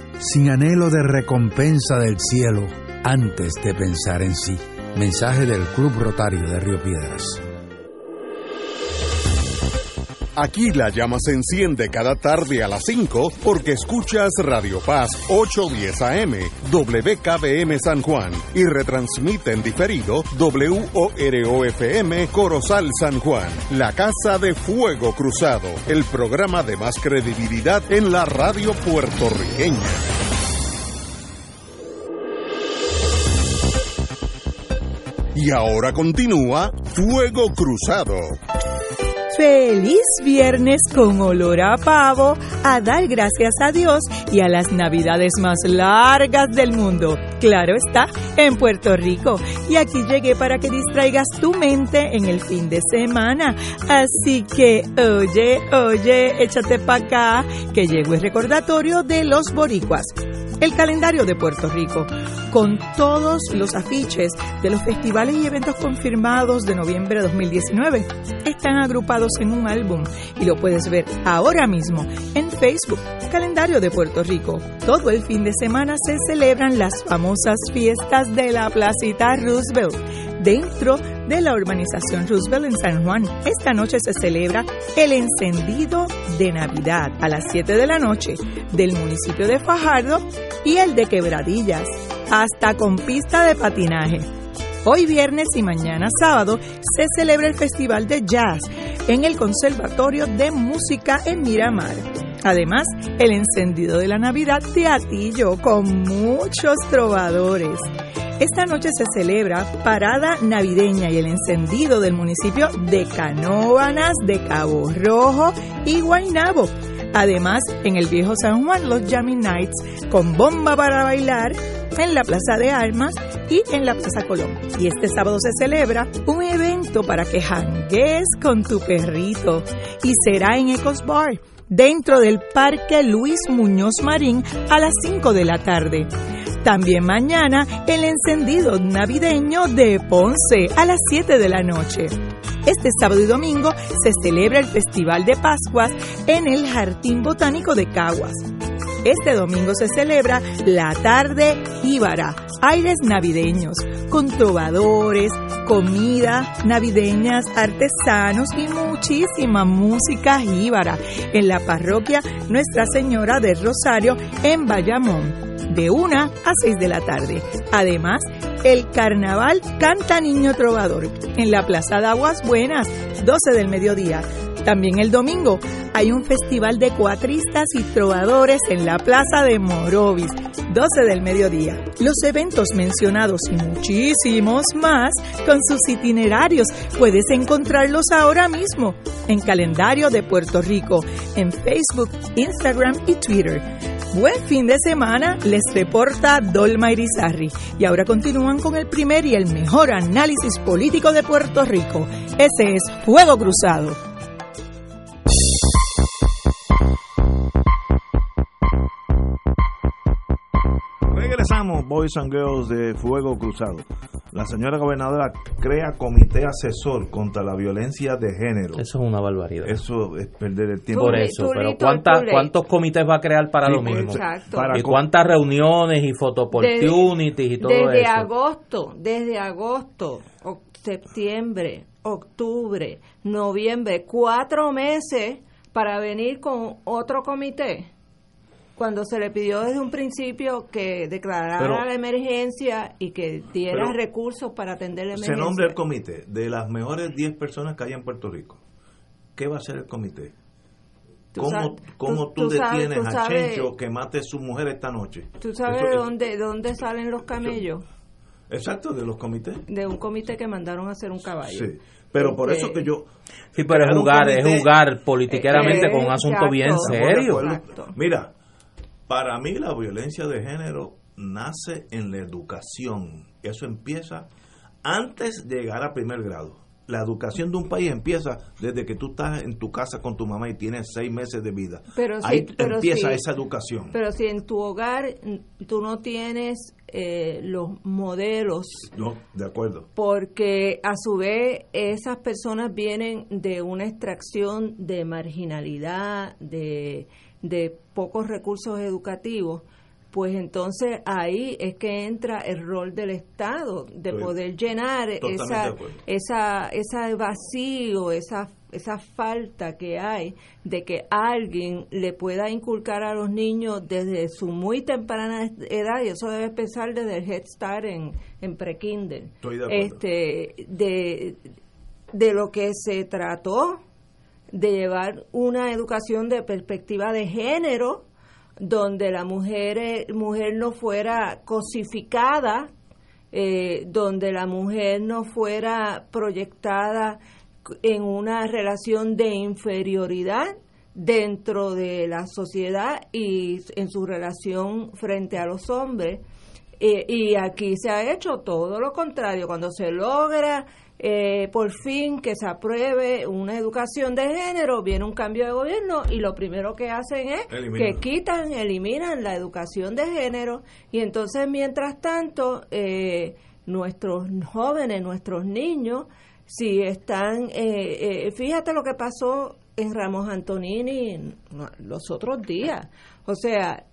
sin anhelo de recompensa del cielo, antes de pensar en sí. Mensaje del Club Rotario de Río Piedras. Aquí la llama se enciende cada tarde a las 5 porque escuchas Radio Paz 810 AM, WKBM San Juan y retransmite en diferido WOROFM Corozal San Juan, la Casa de Fuego Cruzado, el programa de más credibilidad en la radio puertorriqueña. Y ahora continúa Fuego Cruzado. Feliz viernes con olor a pavo, a dar gracias a Dios y a las navidades más largas del mundo. Claro está, en Puerto Rico. Y aquí llegué para que distraigas tu mente en el fin de semana. Así que, oye, oye, échate para acá, que llegó el recordatorio de los boricuas. El calendario de Puerto Rico, con todos los afiches de los festivales y eventos confirmados de noviembre de 2019, están agrupados en un álbum y lo puedes ver ahora mismo en Facebook, Calendario de Puerto Rico. Todo el fin de semana se celebran las famosas fiestas de la Placita Roosevelt dentro de la urbanización Roosevelt en San Juan. Esta noche se celebra el encendido de Navidad a las 7 de la noche del municipio de Fajardo y el de Quebradillas, hasta con pista de patinaje. Hoy viernes y mañana sábado se celebra el Festival de Jazz en el Conservatorio de Música en Miramar. Además, el encendido de la Navidad de Atillo con muchos trovadores. Esta noche se celebra Parada Navideña y el encendido del municipio de Canóvanas, de Cabo Rojo y Guaynabo. Además, en el viejo San Juan, los Jamming Nights con bomba para bailar en la Plaza de Armas y en la Plaza Colón. Y este sábado se celebra un evento para que jangues con tu perrito y será en Ecos Bar dentro del Parque Luis Muñoz Marín a las 5 de la tarde. También mañana el encendido navideño de Ponce a las 7 de la noche. Este sábado y domingo se celebra el Festival de Pascuas en el Jardín Botánico de Caguas. Este domingo se celebra la tarde Íbara, aires navideños, con trovadores, comida navideñas, artesanos y muchísima música jíbara en la parroquia Nuestra Señora del Rosario en Bayamón de 1 a 6 de la tarde. Además, el carnaval Canta Niño Trovador en la Plaza de Aguas Buenas, 12 del mediodía. También el domingo hay un festival de cuatristas y trovadores en la Plaza de Morovis, 12 del mediodía. Los eventos mencionados y muchísimos más con sus itinerarios puedes encontrarlos ahora mismo en Calendario de Puerto Rico, en Facebook, Instagram y Twitter. Buen fin de semana, les reporta Dolma Irizarri. Y ahora con el primer y el mejor análisis político de Puerto Rico. Ese es Fuego Cruzado. Regresamos, Boys and Girls de Fuego Cruzado. La señora gobernadora crea comité asesor contra la violencia de género. Eso es una barbaridad. Eso es perder el tiempo. Por eso, pero ¿cuántas, ¿cuántos comités va a crear para lo pues, mismo? Exacto. ¿Y cuántas reuniones y photo opportunities y todo desde eso? agosto, desde agosto, septiembre, octubre, noviembre, cuatro meses para venir con otro comité. Cuando se le pidió desde un principio que declarara Pero- la emergencia y que diera Pero- recursos para atender la Se emergencia. nombra el comité de las mejores 10 personas que hay en Puerto Rico. ¿Qué va a hacer el comité? Tú ¿Cómo, sabes- cómo tú- tú, tú sabes- detienes tú a Chencho que mate a su mujer esta noche? ¿Tú sabes de dónde, de dónde salen los camellos? Exacto, de los comités. De un comité que mandaron a hacer un caballo. Sí, pero por eso que yo... Sí, pero es jugar, es jugar politiqueramente Eh, con un asunto bien exacto. serio. Exacto. Mira, para mí la violencia de género nace en la educación. Eso empieza antes de llegar a primer grado. La educación de un país empieza desde que tú estás en tu casa con tu mamá y tienes seis meses de vida. Pero Ahí pero empieza esa educación. Pero si en tu hogar mm, tú no tienes eh, los modelos, No, de acuerdo. porque a su vez esas personas vienen de una extracción de marginalidad, de, de pocos recursos educativos, pues entonces ahí es que entra el rol del Estado de Estoy poder llenar esa, esa, ese vacío, esa, esa falta que hay de que alguien le pueda inculcar a los niños desde su muy temprana edad, y eso debe empezar desde el Head Start en, en acuerdo. este, de, de lo que se trató de llevar una educación de perspectiva de género, donde la mujer, eh, mujer no fuera cosificada, eh, donde la mujer no fuera proyectada en una relación de inferioridad dentro de la sociedad y en su relación frente a los hombres. Eh, y aquí se ha hecho todo lo contrario. Cuando se logra eh, por fin que se apruebe una educación de género, viene un cambio de gobierno y lo primero que hacen es que quitan, eliminan la educación de género. Y entonces mientras tanto eh, nuestros jóvenes, nuestros niños, si están, eh, eh, fíjate lo que pasó en Ramos Antonini los otros días, o sea,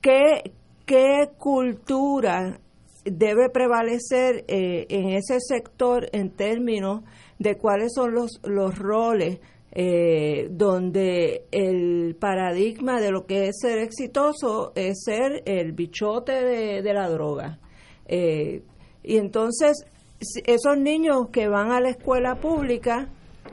¿qué, qué cultura debe prevalecer eh, en ese sector en términos de cuáles son los, los roles eh, donde el paradigma de lo que es ser exitoso es ser el bichote de, de la droga. Eh, y entonces, esos niños que van a la escuela pública,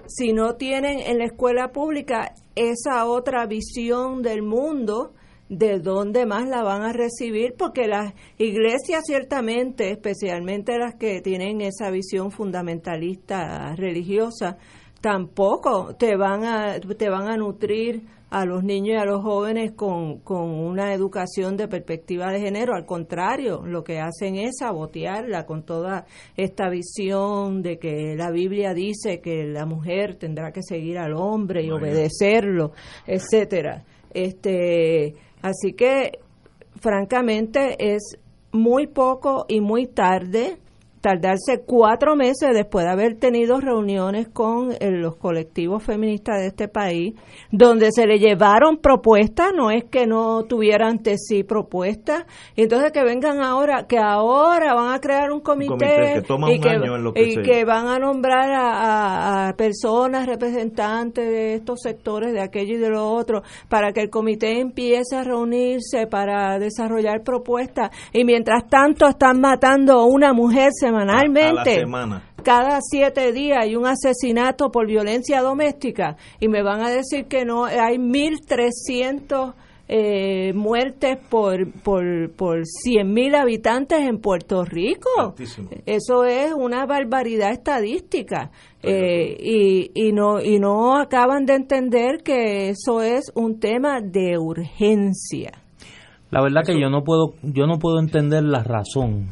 si no tienen en la escuela pública esa otra visión del mundo, de dónde más la van a recibir, porque las iglesias ciertamente, especialmente las que tienen esa visión fundamentalista religiosa, tampoco te van a, te van a nutrir a los niños y a los jóvenes con, con una educación de perspectiva de género. Al contrario, lo que hacen es sabotearla con toda esta visión de que la Biblia dice que la mujer tendrá que seguir al hombre y obedecerlo, etcétera. Este, así que, francamente, es muy poco y muy tarde tardarse cuatro meses después de haber tenido reuniones con eh, los colectivos feministas de este país, donde se le llevaron propuestas, no es que no tuvieran ante sí propuestas, y entonces que vengan ahora, que ahora van a crear un comité, comité que toma y, un que, año en lo que y se- que van a nombrar a, a- a personas representantes de estos sectores, de aquello y de lo otro, para que el comité empiece a reunirse para desarrollar propuestas, y mientras tanto están matando a una mujer semanalmente. A la semana. Cada siete días hay un asesinato por violencia doméstica y me van a decir que no hay 1.300 eh, muertes por, por, por 100.000 habitantes en Puerto Rico. Altísimo. Eso es una barbaridad estadística eh, y, y no y no acaban de entender que eso es un tema de urgencia. La verdad que yo no puedo yo no puedo entender la razón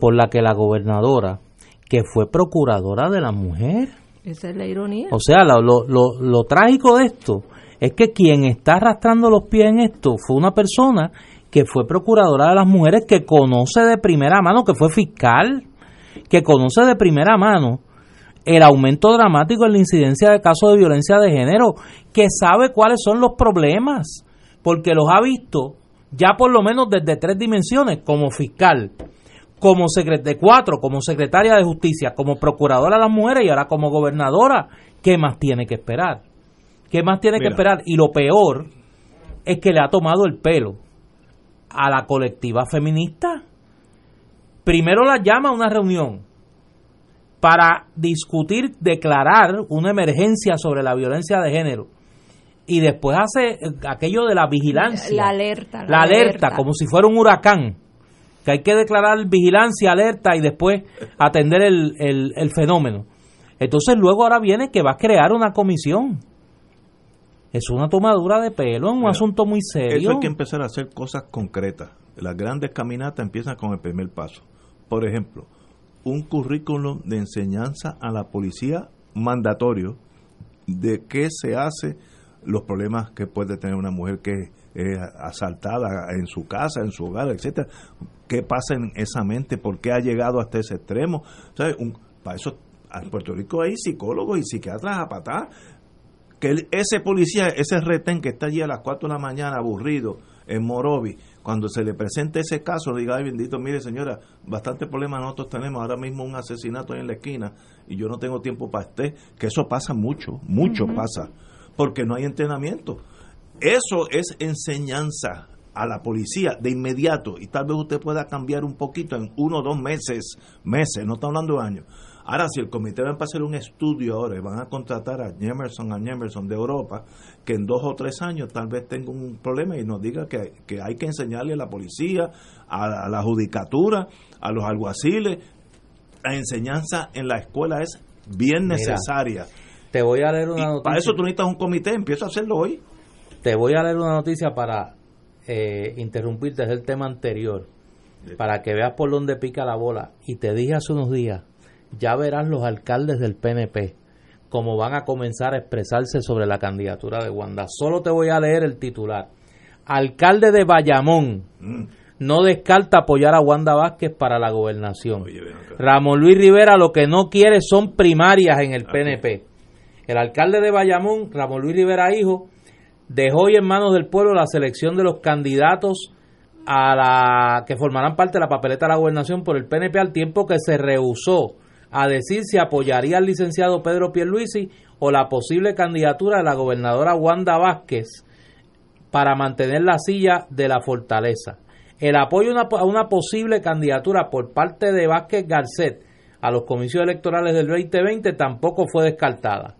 por la que la gobernadora que fue procuradora de la mujer Esa es la ironía. o sea lo, lo, lo, lo trágico de esto es que quien está arrastrando los pies en esto fue una persona que fue procuradora de las mujeres que conoce de primera mano que fue fiscal que conoce de primera mano el aumento dramático en la incidencia de casos de violencia de género, que sabe cuáles son los problemas, porque los ha visto ya por lo menos desde tres dimensiones, como fiscal, como de cuatro, como secretaria de justicia, como procuradora de las mujeres y ahora como gobernadora, ¿qué más tiene que esperar? ¿Qué más tiene que esperar? Y lo peor es que le ha tomado el pelo a la colectiva feminista. Primero la llama a una reunión para discutir, declarar una emergencia sobre la violencia de género. Y después hace aquello de la vigilancia. La alerta. La, alerta, como si fuera un huracán. Que hay que declarar vigilancia, alerta y después atender el, el fenómeno. Entonces luego ahora viene que va a crear una comisión es una tomadura de pelo, un asunto muy serio. Eso hay que empezar a hacer cosas concretas. Las grandes caminatas empiezan con el primer paso. Por ejemplo, un currículum de enseñanza a la policía mandatorio de qué se hace, los problemas que puede tener una mujer que es asaltada en su casa, en su hogar, etcétera. ¿Qué pasa en esa mente? ¿Por qué ha llegado hasta ese extremo? para eso en Puerto Rico hay psicólogos y psiquiatras a patar que ese policía, ese retén que está allí a las 4 de la mañana aburrido en Morovi, cuando se le presente ese caso, diga, ay bendito, mire señora, bastante problema nosotros tenemos ahora mismo un asesinato en la esquina y yo no tengo tiempo para usted, que eso pasa mucho, mucho pasa, porque no hay entrenamiento. Eso es enseñanza a la policía de inmediato y tal vez usted pueda cambiar un poquito en uno o dos meses, meses, no está hablando de años Ahora, si el comité va a hacer un estudio ahora y van a contratar a Jemerson, a Jemerson de Europa, que en dos o tres años tal vez tenga un problema y nos diga que, hay que enseñarle a la policía, a la, judicatura, a los alguaciles, la enseñanza en la escuela es bien necesaria. te voy a leer una noticia. Para eso tú necesitas un comité, empieza a hacerlo hoy. Te voy a leer una noticia para eh, interrumpirte, es el tema anterior, para que veas por dónde pica la bola. Y te dije hace unos días ya verán los alcaldes del PNP cómo van a comenzar a expresarse sobre la candidatura de Wanda. Solo te voy a leer el titular. Alcalde de Bayamón mm. no descarta apoyar a Wanda Vázquez para la gobernación. Ramón Luis Rivera lo que no quiere son primarias en el PNP. El alcalde de Bayamón, Ramón Luis Rivera Hijo, dejó hoy en manos del pueblo la selección de los candidatos a la que formarán parte de la papeleta de la gobernación por el PNP al tiempo que se rehusó a decir si apoyaría al licenciado Pedro Pierluisi o la posible candidatura de la gobernadora Wanda Vázquez para mantener la silla de la fortaleza. El apoyo a una posible candidatura por parte de Vázquez Garcet a los comicios electorales del 2020 tampoco fue descartada.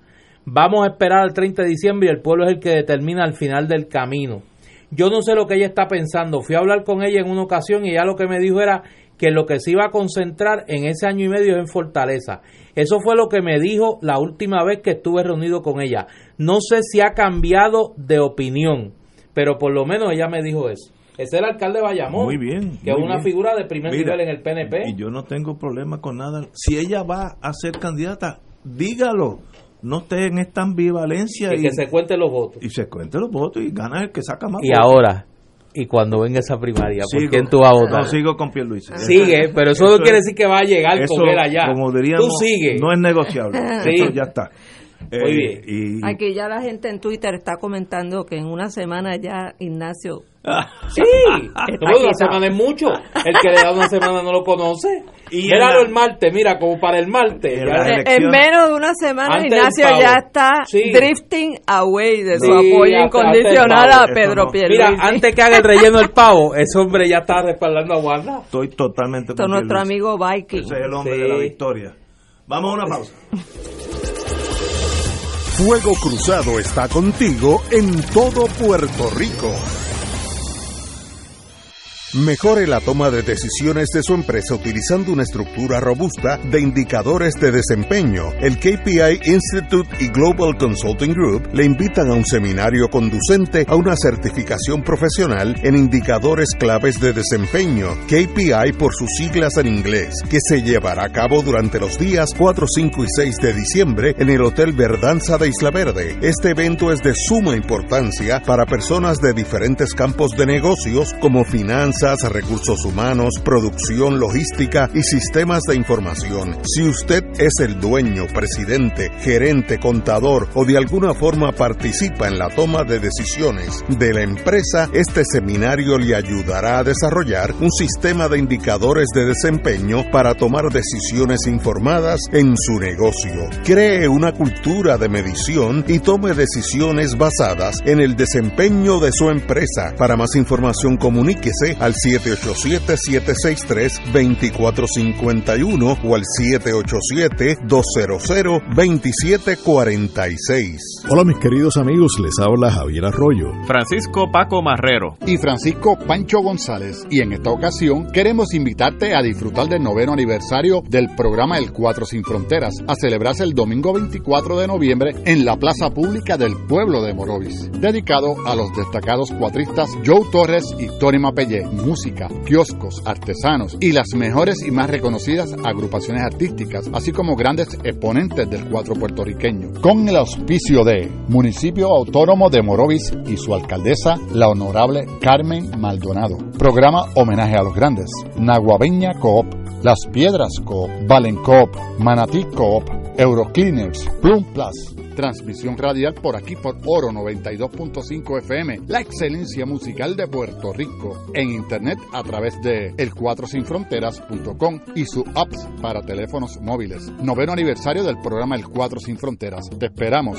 Vamos a esperar al 30 de diciembre y el pueblo es el que determina al final del camino. Yo no sé lo que ella está pensando. Fui a hablar con ella en una ocasión y ella lo que me dijo era que lo que se iba a concentrar en ese año y medio es en Fortaleza. Eso fue lo que me dijo la última vez que estuve reunido con ella. No sé si ha cambiado de opinión, pero por lo menos ella me dijo eso. Es el alcalde de Bayamón. Muy bien. Que es una figura de primer nivel en el PNP. Y yo no tengo problema con nada. Si ella va a ser candidata, dígalo no esté en esta ambivalencia. Y, que se cuente los votos. Y se cuente los votos y gana el que saca más Y ahora, y cuando venga esa primaria, ¿por quién tú vas a votar? No, sigo con Pierluisi. Sigue, pero eso, no quiere decir que va a llegar con él allá. Como diríamos, tú sigue. No es negociable. sí. ya está. Muy bien. Eh, Aquí ya la gente en Twitter está comentando que en una semana ya Ignacio. sí, una semana es mucho. El que le da una semana no lo conoce. Y Míralo el martes, mira, como para el martes. En, menos de una semana Ignacio ya está drifting away de su apoyo incondicional a Pedro Pierluisi. Mira, antes que haga el relleno del pavo, ese hombre ya está respaldando a Wanda. Estoy totalmente Esto nuestro amigo Viking. Ese es el hombre de la victoria. Vamos a una pausa. Fuego Cruzado está contigo en todo Puerto Rico. Mejore la toma de decisiones de su empresa utilizando una estructura robusta de indicadores de desempeño. El KPI Institute y Global Consulting Group le invitan a un seminario conducente a una certificación profesional en indicadores claves de desempeño, KPI por sus siglas en inglés, que se llevará a cabo durante los días 4, 5 y 6 de diciembre en el Hotel Verdanza de Isla Verde. Este evento es de suma importancia para personas de diferentes campos de negocios como finanzas, finanzas, recursos humanos, producción, logística y sistemas de información. Si usted es el dueño, presidente, gerente, contador o de alguna forma participa en la toma de decisiones de la empresa, este seminario le ayudará a desarrollar un sistema de indicadores de desempeño para tomar decisiones informadas en su negocio. Cree una cultura de medición y tome decisiones basadas en el desempeño de su empresa. Para más información comuníquese al 787-763-2451 o al 787-200-2746. Hola mis queridos amigos, les habla Javier Arroyo. Francisco Paco Marrero. Y Francisco Pancho González. Y en esta ocasión queremos invitarte a disfrutar del noveno aniversario del programa El Cuatro Sin Fronteras, a celebrarse el domingo 24 de noviembre en la Plaza Pública del pueblo de Morovis, dedicado a los destacados cuatristas Joe Torres y Tony Mapellé. Música, kioscos, artesanos y las mejores y más reconocidas agrupaciones artísticas, así como grandes exponentes del cuatro puertorriqueño. Con el auspicio de Municipio Autónomo de Morovis y su alcaldesa, la honorable Carmen Maldonado. Programa Homenaje a los Grandes. Naguabeña Coop, Las Piedras Coop, Valen Coop, Manatí Coop, Eurocleaners, Plum Plus. Transmisión radial por aquí por Oro 92.5 FM, la excelencia musical de Puerto Rico. En internet a través de el4sinfronteras.com y su apps para teléfonos móviles. Noveno aniversario del programa El Cuatro Sin Fronteras. Te esperamos.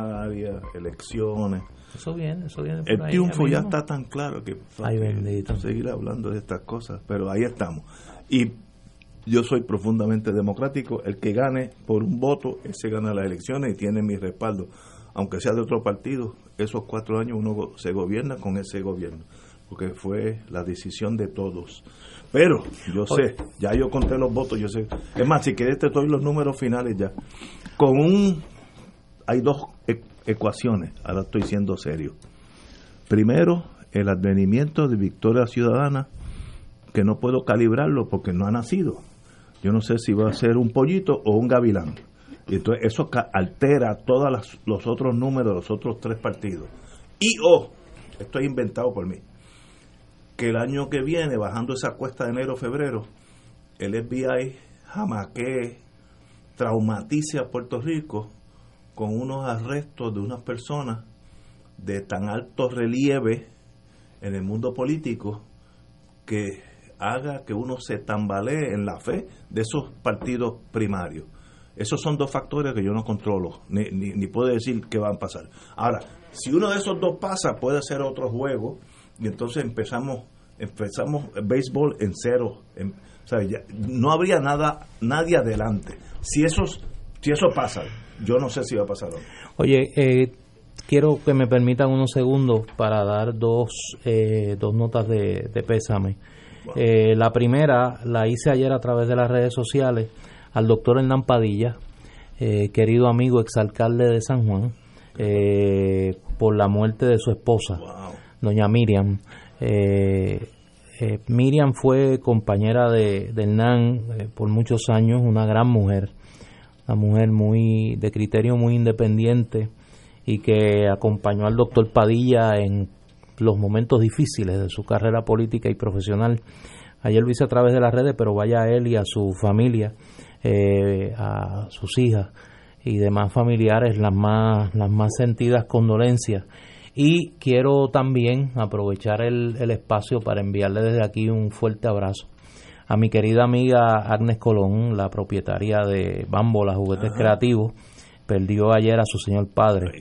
Al primaria, elecciones. Eso viene, eso viene. por El ahí, triunfo ya está tan claro que Ay, bendito. seguir hablando de estas cosas, pero ahí estamos. Y yo soy profundamente democrático, el que gane por un voto, ese gana las elecciones y tiene mi respaldo. Aunque sea de otro partido, esos cuatro años uno se gobierna con ese gobierno, porque fue la decisión de todos. Pero yo sé, ya yo conté los votos, yo sé. Es más, si quieres te doy los números finales ya. Con un... Hay dos e- ecuaciones, ahora estoy siendo serio. Primero, el advenimiento de Victoria Ciudadana, que no puedo calibrarlo porque no ha nacido. Yo no sé si va a ser un pollito o un gavilán. Y entonces eso altera todos los otros números de los otros tres partidos. Y o, esto es inventado por mí, que el año que viene, bajando esa cuesta de enero-febrero, el FBI jamaquee, traumatice a Puerto Rico con unos arrestos de unas personas de tan alto relieve en el mundo político que haga que uno se tambalee en la fe de esos partidos primarios. Esos son dos factores que yo no controlo, ni, ni, puedo decir qué van a pasar. Ahora, si uno de esos dos pasa, puede ser otro juego, y entonces empezamos empezamos el béisbol en cero. no habría nada nadie adelante. Si eso, si eso pasa, yo no sé si va a pasar o no. Oye, eh, quiero que me permitan unos segundos para dar dos, eh, dos notas de, de pésame. Eh, la primera la hice ayer a través de las redes sociales al doctor Hernán Padilla, eh, querido amigo exalcalde de San Juan, eh, por la muerte de su esposa, doña Miriam. Miriam fue compañera de, de Hernán por muchos años, una gran mujer, una mujer muy de criterio muy independiente y que acompañó al doctor Padilla en los momentos difíciles de su carrera política y profesional. Ayer lo hice a través de las redes, pero vaya a él y a su familia, eh, a sus hijas y demás familiares las más las más sentidas condolencias Y quiero también aprovechar el, el espacio para enviarle desde aquí un fuerte abrazo a mi querida amiga Agnes Colón, la propietaria de Bambola Juguetes Creativos, perdió ayer a su señor padre,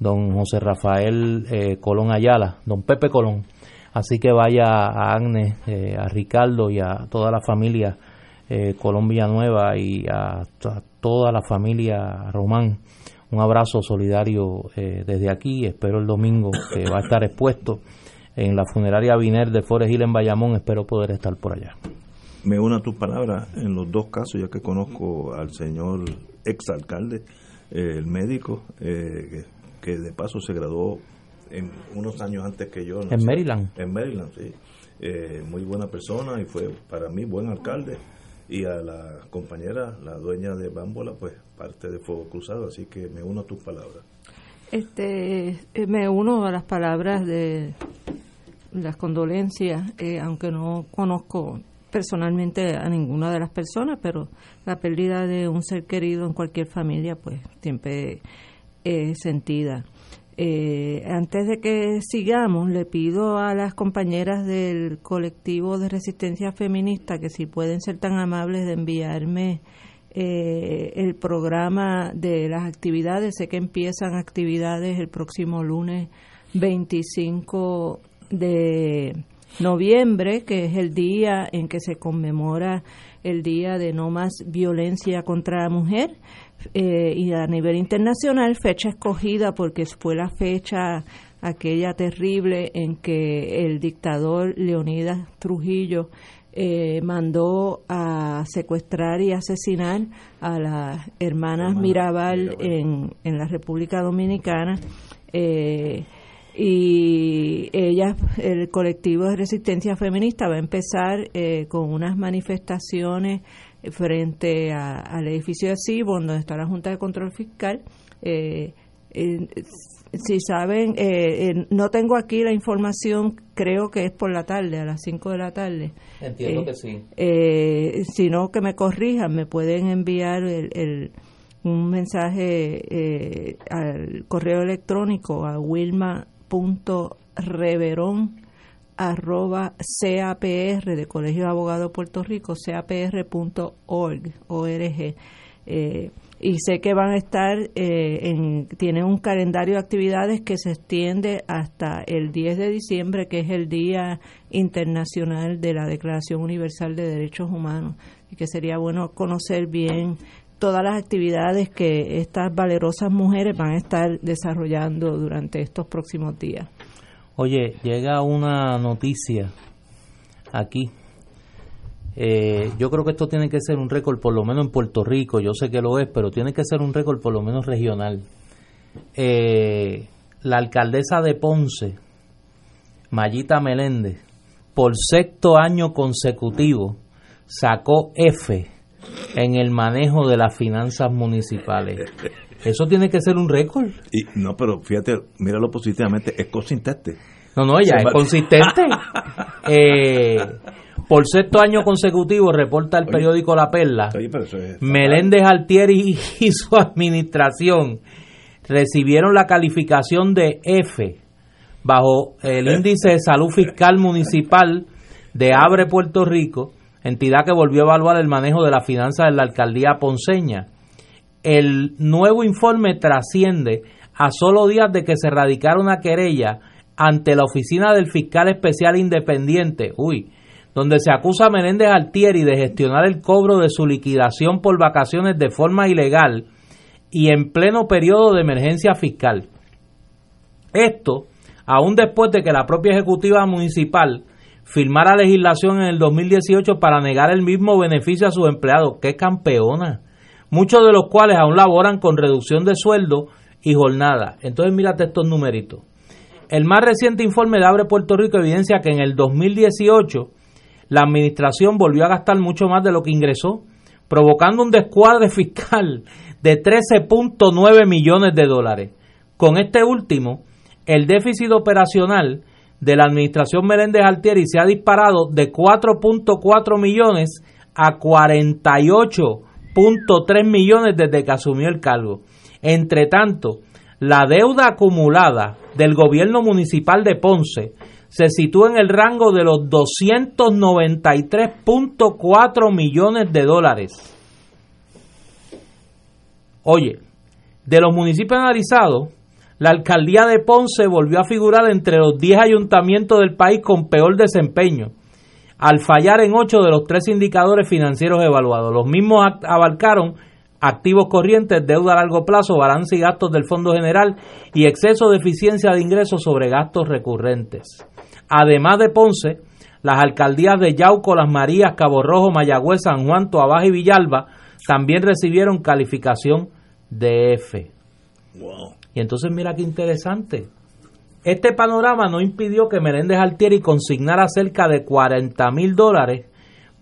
don José Rafael eh, Colón Ayala, don Pepe Colón. Así que vaya a Agnes, eh, a Ricardo y a toda la familia eh, Colón Villanueva y a, a toda la familia Román. Un abrazo solidario desde aquí. Espero el domingo que va a estar expuesto en la funeraria Viner de Forest Hill en Bayamón. Espero poder estar por allá me uno a tus palabras en los dos casos, ya que conozco al señor exalcalde, eh, el médico, eh, que, de paso se graduó en unos años antes que yo. en Maryland. En Maryland, sí. Eh, muy buena persona y fue para mí buen alcalde. Y a la compañera, la dueña de Bámbola, pues parte de Fuego Cruzado, así que me uno a tus palabras. Este, me uno a las palabras de las condolencias, aunque no conozco personalmente a ninguna de las personas, pero la pérdida de un ser querido en cualquier familia, pues siempre es sentida. Eh, antes de que sigamos, le pido a las compañeras del colectivo de resistencia feminista que si pueden ser tan amables de enviarme eh, el programa de las actividades. Sé que empiezan actividades el próximo lunes 25 de noviembre, que es el día en que se conmemora el Día de No Más Violencia contra la Mujer, eh, y a nivel internacional, fecha escogida porque fue la fecha aquella terrible en que el dictador Leonidas Trujillo eh, mandó a secuestrar y asesinar a las hermanas Mirabal, En, en la República Dominicana. Eh, y ella, el colectivo de resistencia feminista va a empezar eh, con unas manifestaciones frente al edificio de CIBO, donde está la Junta de Control Fiscal. Eh, si saben, eh, no tengo aquí la información, creo que es por la tarde, a las 5 de la tarde. Entiendo que sí. sino que me corrijan, me pueden enviar el, un mensaje al correo electrónico a Wilma reverón arroba CAPR de Colegio de Abogados de Puerto Rico, capr.org, org. Eh, y sé que van a estar, eh, en, tienen un calendario de actividades que se extiende hasta el 10 de diciembre, que es el Día Internacional de la Declaración Universal de Derechos Humanos, y que sería bueno conocer bien todas las actividades que estas valerosas mujeres van a estar desarrollando durante estos próximos días. Oye, llega una noticia aquí. Eh, yo creo que esto tiene que ser un récord, por lo menos en Puerto Rico, yo sé que lo es, pero tiene que ser un récord por lo menos regional. Eh, la alcaldesa de Ponce, Mayita Meléndez, por sexto año consecutivo, sacó F en el manejo de las finanzas municipales. Eso tiene que ser un récord. Y no, pero fíjate, míralo positivamente, es consistente. No, no, ella es consistente. eh, por sexto año consecutivo, reporta el periódico La Perla, Meléndez Altieri y su administración recibieron la calificación de F bajo el índice de salud fiscal municipal de Abre Puerto Rico entidad que volvió a evaluar el manejo de la finanza de la alcaldía ponceña. El nuevo informe trasciende a solo días de que se radicara una querella ante la oficina del fiscal especial independiente, uy, donde se acusa a Menéndez Altieri de gestionar el cobro de su liquidación por vacaciones de forma ilegal y en pleno periodo de emergencia fiscal. Esto, aún después de que la propia ejecutiva municipal firmara legislación en el 2018 para negar el mismo beneficio a sus empleados. ¡Qué campeona! Muchos de los cuales aún laboran con reducción de sueldo y jornada. Entonces, mírate estos numeritos. El más reciente informe de Abre Puerto Rico evidencia que en el 2018 la administración volvió a gastar mucho más de lo que ingresó, provocando un descuadre fiscal de 13.9 millones de dólares. Con este último, el déficit operacional de la administración Meléndez Altieri se ha disparado de 4.4 millones a 48.3 millones desde que asumió el cargo. Entre tanto, la deuda acumulada del gobierno municipal de Ponce se sitúa en el rango de los 293.4 millones de dólares. Oye, de los municipios analizados, la alcaldía de Ponce volvió a figurar entre los 10 ayuntamientos del país con peor desempeño, al fallar en 8 de los 13 indicadores financieros evaluados. Los mismos abarcaron activos corrientes, deuda a largo plazo, balance y gastos del Fondo General y exceso de eficiencia de ingresos sobre gastos recurrentes. Además de Ponce, las alcaldías de Yauco, Las Marías, Cabo Rojo, Mayagüez, San Juan, Toabaja y Villalba también recibieron calificación de F. Y entonces mira qué interesante. Este panorama no impidió que Menéndez Altieri consignara cerca de 40 mil dólares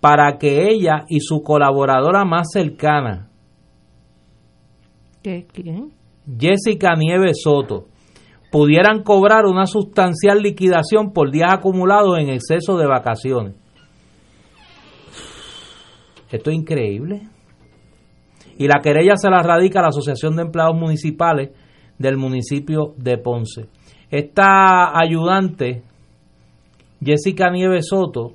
para que ella y su colaboradora más cercana, ¿Qué, ¿Quién? Jessica Nieves Soto, pudieran cobrar una sustancial liquidación por días acumulados en exceso de vacaciones. Esto es increíble. Y la querella se la radica a la Asociación de Empleados Municipales del municipio de Ponce. Esta ayudante, Jessica Nieves Soto,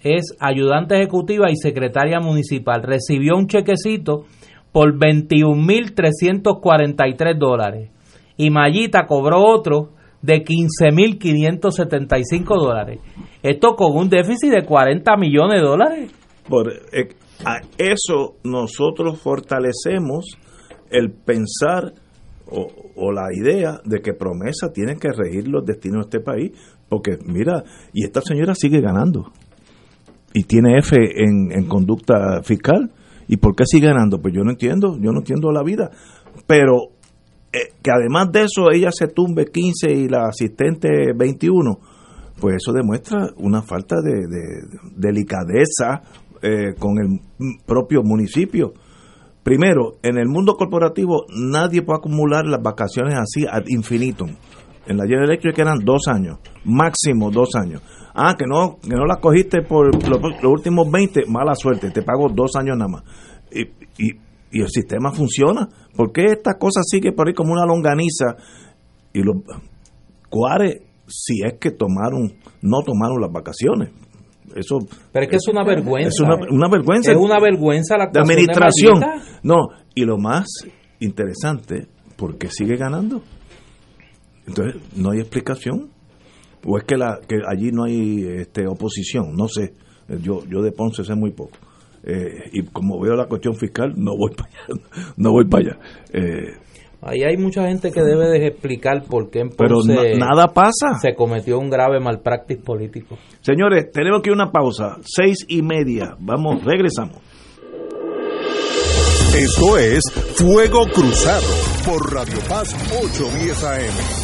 es ayudante ejecutiva y secretaria municipal. Recibió un chequecito por 21.343 dólares. Y Mayita cobró otro de 15.575 dólares. Esto con un déficit de 40 millones de dólares. Por eh, a eso nosotros fortalecemos el pensar o, la idea de que promesa tiene que regir los destinos de este país, porque mira, y esta señora sigue ganando y tiene F en, en conducta fiscal. ¿Y por qué sigue ganando? Pues yo no entiendo, yo no entiendo la vida. Pero eh, que además de eso ella se tumbe 15 y la asistente 21, pues eso demuestra una falta de, de delicadeza eh, con el propio municipio. Primero, en el mundo corporativo nadie puede acumular las vacaciones así ad infinitum. En la General Electric eran dos años, máximo dos años. Ah, que no, que no la cogiste por los, últimos 20, mala suerte, te pago dos años nada más. Y, y, y el sistema funciona. ¿Por qué esta cosa sigue por ahí como una longaniza? Y los cuares, si es que tomaron, no tomaron las vacaciones. Eso, Pero es que es una vergüenza. Es una, una vergüenza. Es una vergüenza la de administración. De no, y lo más interesante, ¿por qué sigue ganando? Entonces, no hay explicación. ¿O es que, la, que allí no hay este, oposición? No sé. Yo, yo de Ponce sé muy poco. Eh, y como veo la cuestión fiscal, no voy para allá. No voy para allá. Eh, Ahí hay mucha gente que debe de explicar por qué en Ponce Pero nada pasa. se cometió un grave malpractice político. Señores, tenemos que una pausa. Seis y media. Vamos, regresamos. Esto es Fuego Cruzado por Radio Paz 810 AM.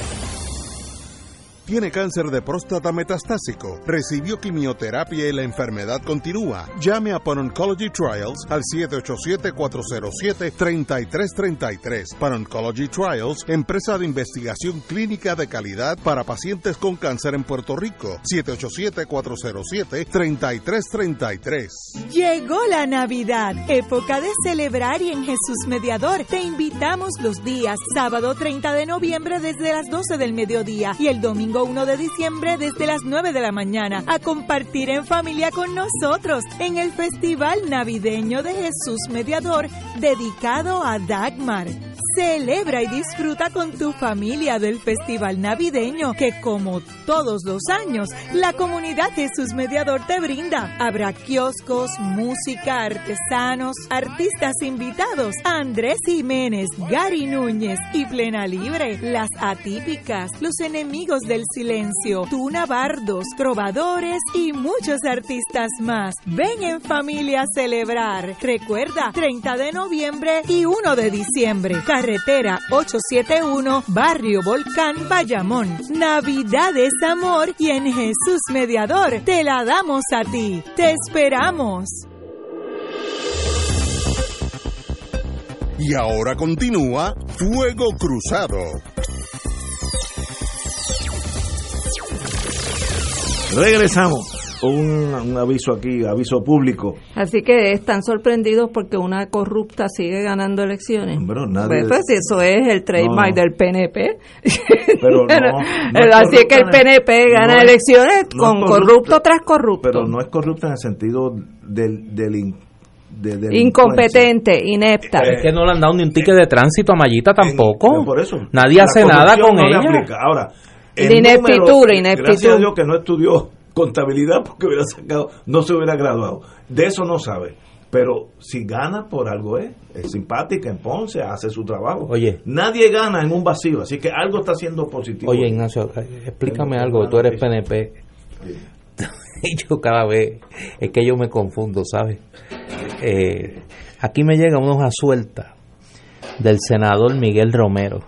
Tiene cáncer de próstata metastásico. Recibió quimioterapia y la enfermedad continúa. Llame a Pan Oncology Trials al 787-407-3333. Pan Oncology Trials, empresa de investigación clínica de calidad para pacientes con cáncer en Puerto Rico. 787-407-3333. Llegó la Navidad, época de celebrar y en Jesús Mediador te invitamos los días sábado 30 de noviembre desde las 12 del mediodía y el domingo 1 de diciembre desde las 9 de la mañana a compartir en familia con nosotros en el Festival Navideño de Jesús Mediador dedicado a Dagmar. Celebra y disfruta con tu familia del Festival Navideño que como todos los años la comunidad Jesús Mediador te brinda. Habrá kioscos, música, artesanos, artistas invitados, Andrés Jiménez, Gary Núñez y Plena Libre, las atípicas, los enemigos del silencio, Tuna Bardos, trovadores y muchos artistas más. Ven en familia a celebrar. Recuerda, 30 de noviembre y 1 de diciembre. Carretera 871, Barrio Volcán, Bayamón. Navidad es amor y en Jesús Mediador te la damos a ti. Te esperamos. Y ahora continúa Fuego Cruzado. Regresamos. Un, un aviso aquí, aviso público. Así que están sorprendidos porque una corrupta sigue ganando elecciones. Bueno, nadie- Pues, pues, si eso es el trademark No, no. del PNP. Pero no, Así es que el en- PNP gana no es- elecciones con corrupto tras corrupto. Pero no es corrupta en el sentido del, del, in- de delincuencia. Incompetente, inepta. Es que no le han dado ni un ticket de tránsito a Mayita tampoco. por eso. Nadie La hace nada con no ella. Ahora, el La ineptitud, número- ineptitud. Gracias a Dios que no estudió contabilidad porque hubiera sacado, no se hubiera graduado. De eso no sabe. Pero si gana por algo es, es simpática en Ponce, hace su trabajo. Oye. Nadie gana en un vacío, así que algo está haciendo positivo. Oye, Ignacio, eh, explícame algo, tú eres PNP. Y yo cada vez, es que yo me confundo, ¿sabes? Eh, aquí me llega una hoja suelta del senador Miguel Romero,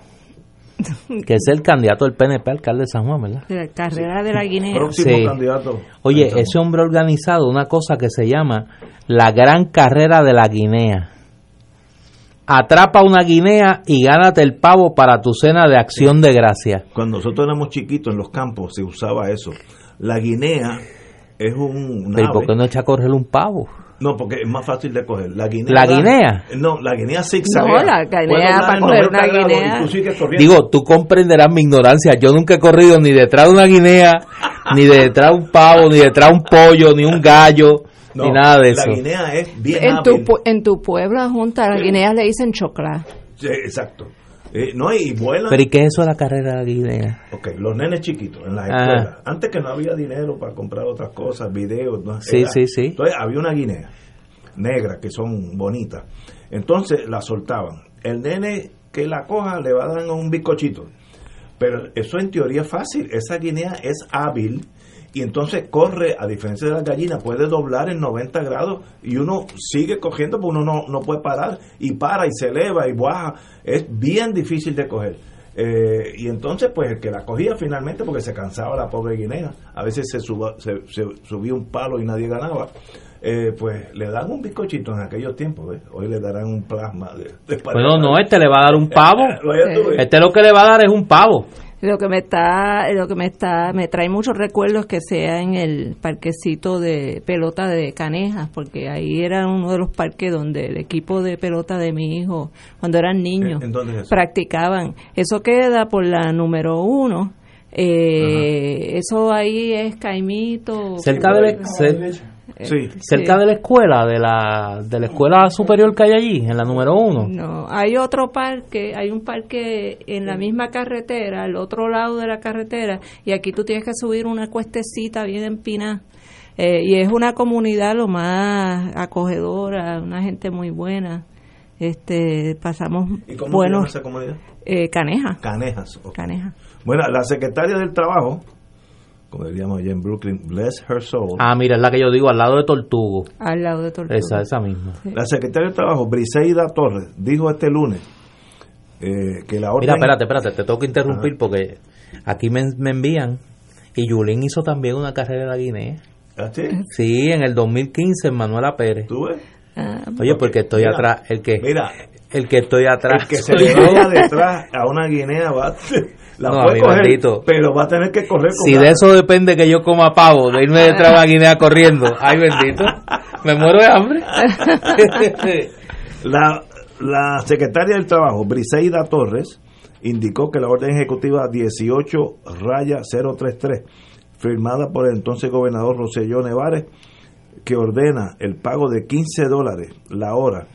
que es el candidato del PNP alcalde de San Juan, ¿verdad? La carrera de la Guinea. Próximo Sí. candidato. Oye, ese hombre ha organizado una cosa que se llama la Gran Carrera de la Guinea. Atrapa una guinea y gánate el pavo para tu cena de acción de gracia. Cuando nosotros éramos chiquitos en los campos se usaba eso. La guinea es un ¿Pero y por qué no echa a correr un pavo? No, porque es más fácil de coger. La guinea. ¿La guinea? No, la guinea zigzaguea. No, la guinea, para coger 90 una guinea. y tú sigues corriendo. Digo, tú comprenderás mi ignorancia. Yo nunca he corrido ni detrás de una guinea, ni detrás de un pavo, ni detrás de un pollo, ni un gallo, No, ni nada de La eso. guinea es bien En tu, hábil. en tu pueblo, junta, a la Guinea le dicen chocla. Sí, exacto. Eh, no, y vuelan. Pero ¿y qué es eso de la carrera de la guinea? Ok, los nenes chiquitos en las Ah. escuelas. Antes que no había dinero para comprar otras cosas, videos. no, Sí, sí, sí. Entonces había una guinea negra que son bonitas. Entonces la soltaban. El nene que la coja le va a dar un bizcochito. Pero eso en teoría es fácil. Esa guinea es hábil y entonces corre, a diferencia de la gallina, puede doblar en 90 grados y uno sigue cogiendo porque uno no, no puede parar y para y se eleva y baja. Es bien difícil de coger. Eh, y entonces, pues el que la cogía finalmente, porque se cansaba la pobre guinea, a veces se, suba- se, se subía un palo y nadie ganaba, eh, pues le dan un bizcochito en aquellos tiempos. ¿ves? Hoy le darán un plasma de, de Bueno, no, este le va a dar un pavo. Este lo que le va a dar es un pavo. Lo que me está, lo que me está, me trae muchos recuerdos que sea en el parquecito de pelota de Canejas, porque ahí era uno de los parques donde el equipo de pelota de mi hijo, cuando eran niños, ¿En- en dónde es eso? practicaban. Eso queda por la número uno. Eh, eso ahí es Caimito. Cerca de cer- Sí. cerca de la escuela, de la, de la escuela superior que hay allí, en la número uno. No, hay otro parque, hay un parque en la misma carretera, al otro lado de la carretera, y aquí tú tienes que subir una cuestecita bien empinada. Eh, y es una comunidad lo más acogedora, una gente muy buena. Este, pasamos ¿Y cómo se llama esa comunidad? eh, Caneja, Canejas. ok. Caneja. Bueno, la secretaria del Trabajo, como diríamos allá en Brooklyn, bless her soul. Ah, mira, es la que yo digo, al lado de Tortugo. al lado de Tortuga. Esa, esa misma. La secretaria del Trabajo, Briseida Torres, dijo este lunes eh, que la orden... Mira, espérate, espérate, te tengo que interrumpir porque aquí me, me envían y Yulín hizo también una carrera de la Guinea. ¿Ah, sí? Sí, en el 2015 en Manuela Pérez. ¿Tú ves? Ah, Oye, porque estoy Mira, atrás, el que Mira, el que estoy atrás. el que se le vaya detrás a una guinea va... La No, puede coger, bendito. pero va a tener que correr con Si de eso depende que yo coma pavo, de irme de la Guinea corriendo. Ay, bendito. Me muero de hambre. La, la secretaria del Trabajo, Briseida Torres, indicó que la orden ejecutiva 18 raya 033, firmada por el entonces gobernador Roselló Nevares, que ordena el pago de 15 dólares la hora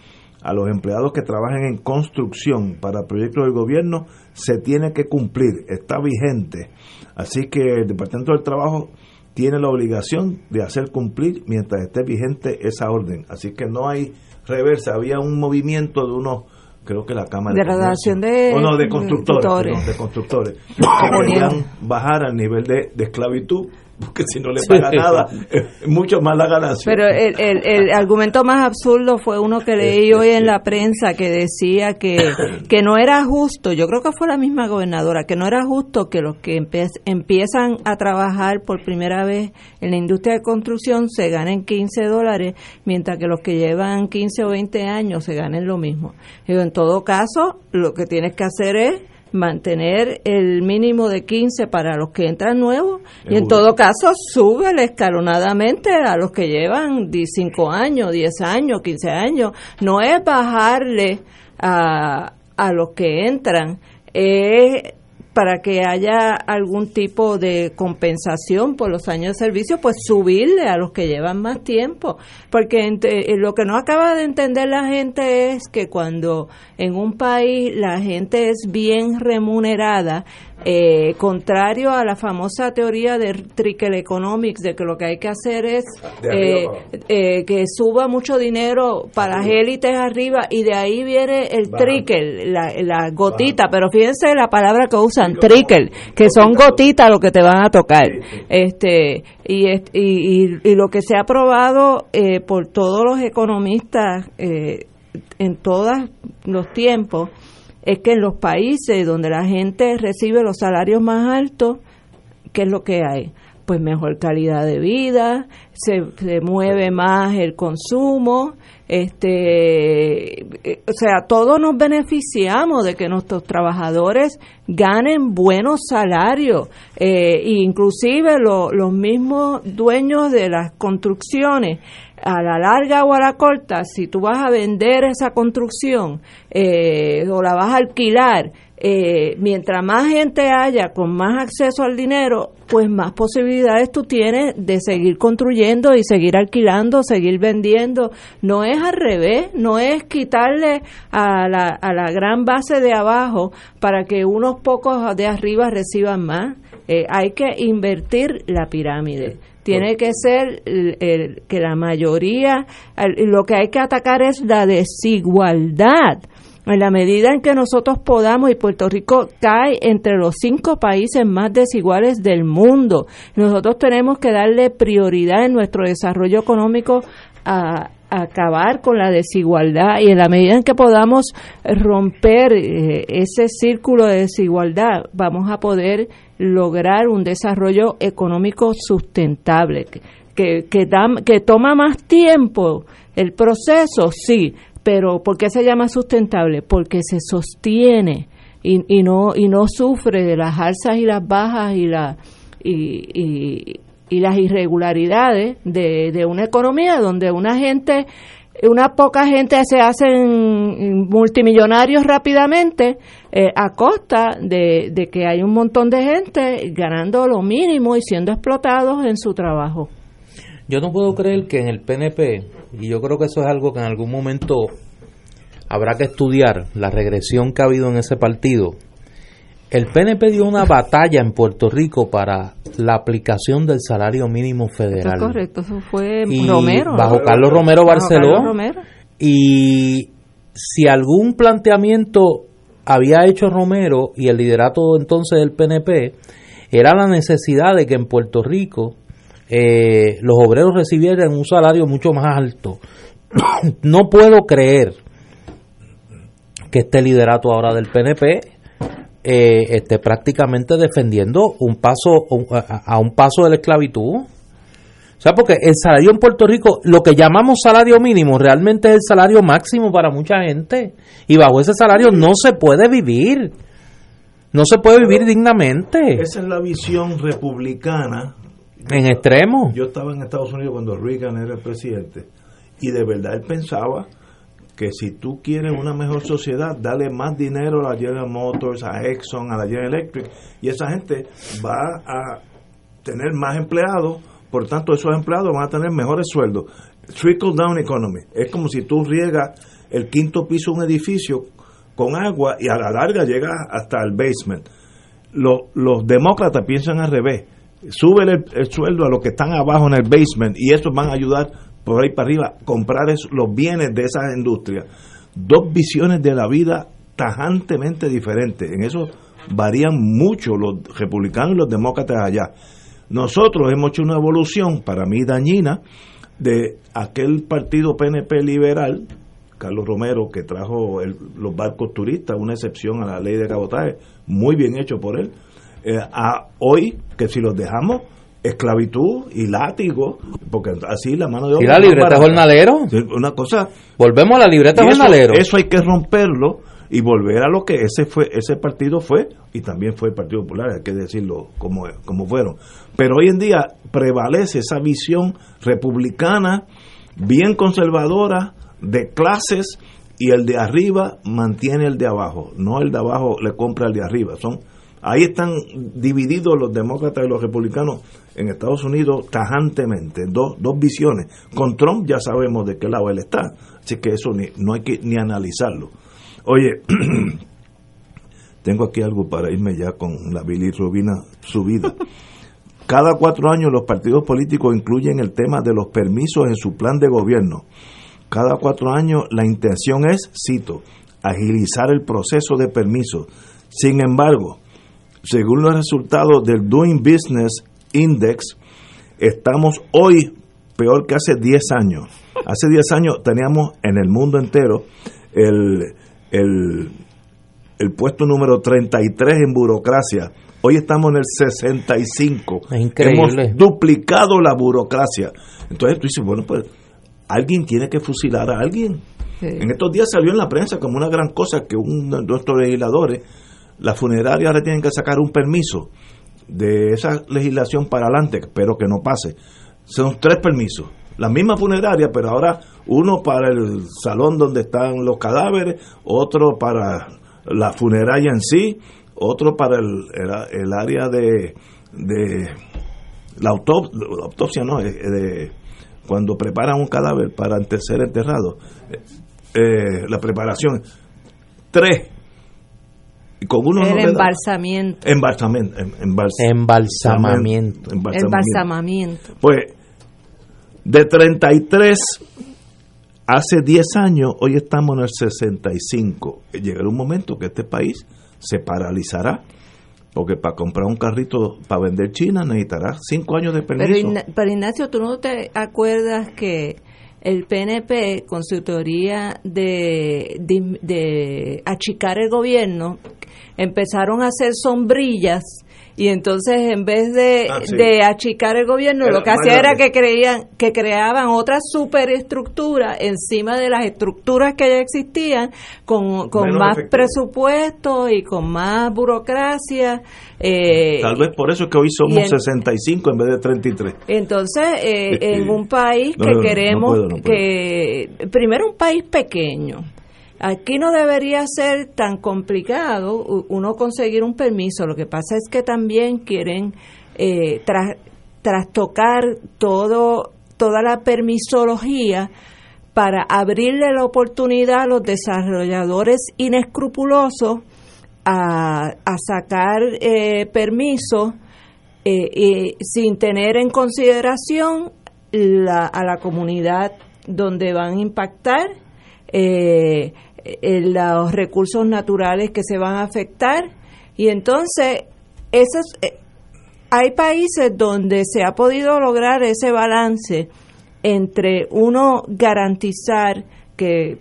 a los empleados que trabajan en construcción para proyectos del gobierno se tiene que cumplir, está vigente. Así que el Departamento del Trabajo tiene la obligación de hacer cumplir mientras esté vigente esa orden. Así que no hay reversa. Había un movimiento de unos, creo que la Cámara de, de, oh, no, de constructores, de constructores, que querían bajar al nivel de, de esclavitud porque si no le paga nada, mucho más la ganancia. Pero el, el, el, argumento más absurdo fue uno que leí hoy en la prensa que decía que, que no era justo, yo creo que fue la misma gobernadora, que no era justo que los que empiezan a trabajar por primera vez en la industria de construcción se ganen 15 dólares, mientras que los que llevan 15 o 20 años se ganen lo mismo. en todo caso, lo que tienes que hacer es mantener el mínimo de 15 para los que entran nuevos y en todo caso sube escalonadamente a los que llevan 5 años, 10 años, 15 años. No es bajarle a, a los que entran, es para que haya algún tipo de compensación por los años de servicio, pues subirle a los que llevan más tiempo. Porque eh, lo que no acaba de entender la gente es que cuando en un país la gente es bien remunerada, eh, contrario a la famosa teoría de Trickle Economics, de que lo que hay que hacer es eh, eh, que suba mucho dinero para las élites arriba y de ahí viene el trickle, la, gotita, pero fíjense la palabra que usan, trickle, que son gotitas lo que te van a tocar. este y, y, y, lo que se ha probado por todos los economistas en todos los tiempos es que en los países donde la gente recibe los salarios más altos, ¿qué es lo que hay? Pues mejor calidad de vida, se, mueve más el consumo, este, eh, o sea, todos nos beneficiamos de que nuestros trabajadores ganen buenos salarios, eh, inclusive los mismos dueños de las construcciones a la larga o a la corta, si tú vas a vender esa construcción eh, o la vas a alquilar, eh, mientras más gente haya con más acceso al dinero, pues más posibilidades tú tienes de seguir construyendo y seguir alquilando, seguir vendiendo. No es al revés, no es quitarle a la, a la gran base de abajo para que unos pocos de arriba reciban más. Eh, hay que invertir la pirámide. Tiene que ser el, que la mayoría, lo que hay que atacar es la desigualdad. En la medida en que nosotros podamos, y Puerto Rico cae entre los cinco países más desiguales del mundo, nosotros tenemos que darle prioridad en nuestro desarrollo económico a, acabar con la desigualdad y en la medida en que podamos romper eh, ese círculo de desigualdad, vamos a poder lograr un desarrollo económico sustentable. Que, que, que toma más tiempo el proceso, sí, pero ¿por qué se llama sustentable? Porque se sostiene y, y no y no sufre de las alzas y las bajas y la y, y, las irregularidades de, de una economía donde una gente una poca gente se hacen multimillonarios rápidamente eh, a costa de, de, que hay un montón de gente ganando lo mínimo y siendo explotados en su trabajo. Yo no puedo creer que en el PNP, y yo creo que eso es algo que en algún momento habrá que estudiar, la regresión que ha habido en ese partido, el PNP dio una batalla en Puerto Rico para la aplicación del salario mínimo federal. Eso correcto, eso fue Romero. Bajo Carlos Romero Barceló. Y si algún planteamiento había hecho Romero y el liderato entonces del PNP, era la necesidad de que en Puerto Rico eh, los obreros recibieran un salario mucho más alto. no puedo creer que este liderato ahora del PNP eh, esté prácticamente defendiendo un paso a, un paso de la esclavitud. O sea, porque el salario en Puerto Rico, lo que llamamos salario mínimo, realmente es el salario máximo para mucha gente. Y bajo ese salario no se puede vivir. No se puede vivir dignamente. Esa es la visión republicana. En extremo. Yo estaba en Estados Unidos cuando Reagan era el presidente. Y de verdad él pensaba que si tú quieres una mejor sociedad, dale más dinero a la General Motors, a Exxon, a la General Electric, y esa gente va a tener más empleados, por tanto esos empleados van a tener mejores sueldos. Trickle down economy. Es como si tú riegas el quinto piso de un edificio con agua y a la larga llega hasta el basement. Los, los demócratas piensan al revés. Suben el, el sueldo a los que están abajo en el basement y eso van a ayudar por ahí para arriba comprar es- los bienes de esas industrias. Dos visiones de la vida tajantemente diferentes. En eso varían mucho los republicanos y los demócratas allá. Nosotros hemos hecho una evolución, para mí dañina, de aquel partido PNP liberal, Carlos Romero, que trajo los barcos turistas, una excepción a la ley de cabotaje, muy bien hecho por él, eh, a hoy, que si los dejamos, esclavitud y látigo, porque así la mano de obra... ¿Y la libreta barata. jornalero? Una cosa... Volvemos a la libreta eso, jornalero. eso hay que romperlo y volver a lo que ese fue ese partido fue y también fue el Partido Popular, hay que decirlo como, como fueron. Pero hoy en día prevalece esa visión republicana, bien conservadora, de clases y el de arriba mantiene el de abajo, no el de abajo le compra al de arriba. Son ahí están divididos los demócratas y los republicanos en Estados Unidos tajantemente, dos, dos visiones. Con Trump ya sabemos de qué lado él está, así que eso ni, no hay que ni analizarlo. Oye, tengo aquí algo para irme ya con la bilirrubina subida. Cada cuatro años los partidos políticos incluyen el tema de los permisos en su plan de gobierno. Cada cuatro años la intención es, cito, agilizar el proceso de permisos. Sin embargo, según los resultados del Doing Business Index, estamos hoy peor que hace 10 años. Hace 10 años teníamos en el mundo entero el, el, el puesto número 33 en burocracia. Hoy estamos en el 65. Es increíble. Hemos duplicado la burocracia. Entonces tú dices, bueno, pues alguien tiene que fusilar a alguien. En estos días salió en la prensa como una gran cosa que un de nuestros legisladores, la funeraria ahora tienen que sacar un permiso de esa legislación para adelante, pero que no pase. Son tres permisos. La misma funeraria, pero ahora uno para el salón donde están los cadáveres, otro para la funeraria en sí, otro para el, el- área de, de la, autop- autopsia, no, eh, de cuando preparan un cadáver para ser enterrado. Eh, eh, la preparación. Tres. Con uno el no le da- embalsamiento. Embalsamiento. em- embals- Embalsamamiento. embalsamamiento. Embalsamamiento. Pues de 33 hace 10 años, hoy estamos en el 65. Llegará un momento que este país se paralizará. Porque para comprar un carrito para vender China necesitará 5 años de Pero, permiso. Igna- pero Ignacio, ¿tú no te acuerdas que el PNP, con su teoría de, de, de achicar el gobierno, empezaron a hacer sombrillas y entonces en vez de, Ah, sí. de achicar el gobierno, Era lo que hacía era que creían que creaban otra superestructura encima de las estructuras que ya existían con, con Menos más efectivo. presupuesto y con más burocracia eh, Tal vez por eso es que hoy somos en- 65 en vez de 33. entonces, eh, Este, en un país no, que no, no, no queremos puedo, no puedo. que, primero un país pequeño, aquí no debería ser tan complicado uno conseguir un permiso, lo que pasa es que también quieren eh, tras- trastocar todo, toda la permisología para abrirle la oportunidad a los desarrolladores inescrupulosos a, a sacar eh, permisos eh, sin tener en consideración a la comunidad donde van a impactar, eh, los recursos naturales que se van a afectar. Y entonces, esos, eh, hay países donde se ha podido lograr ese balance entre uno garantizar que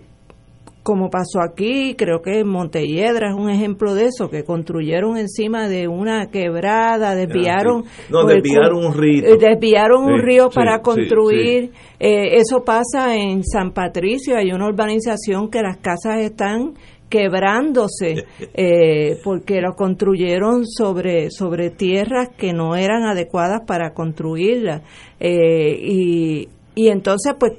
como pasó aquí, creo que Montelledra es un ejemplo de eso, que construyeron encima de una quebrada, desviaron... No, pues, desviaron un río. eh, Desviaron un río sí, para construir. eh, eso pasa en San Patricio, hay una urbanización que las casas están quebrándose eh, porque lo construyeron sobre sobre tierras que no eran adecuadas para construirlas Eh, y, y entonces pues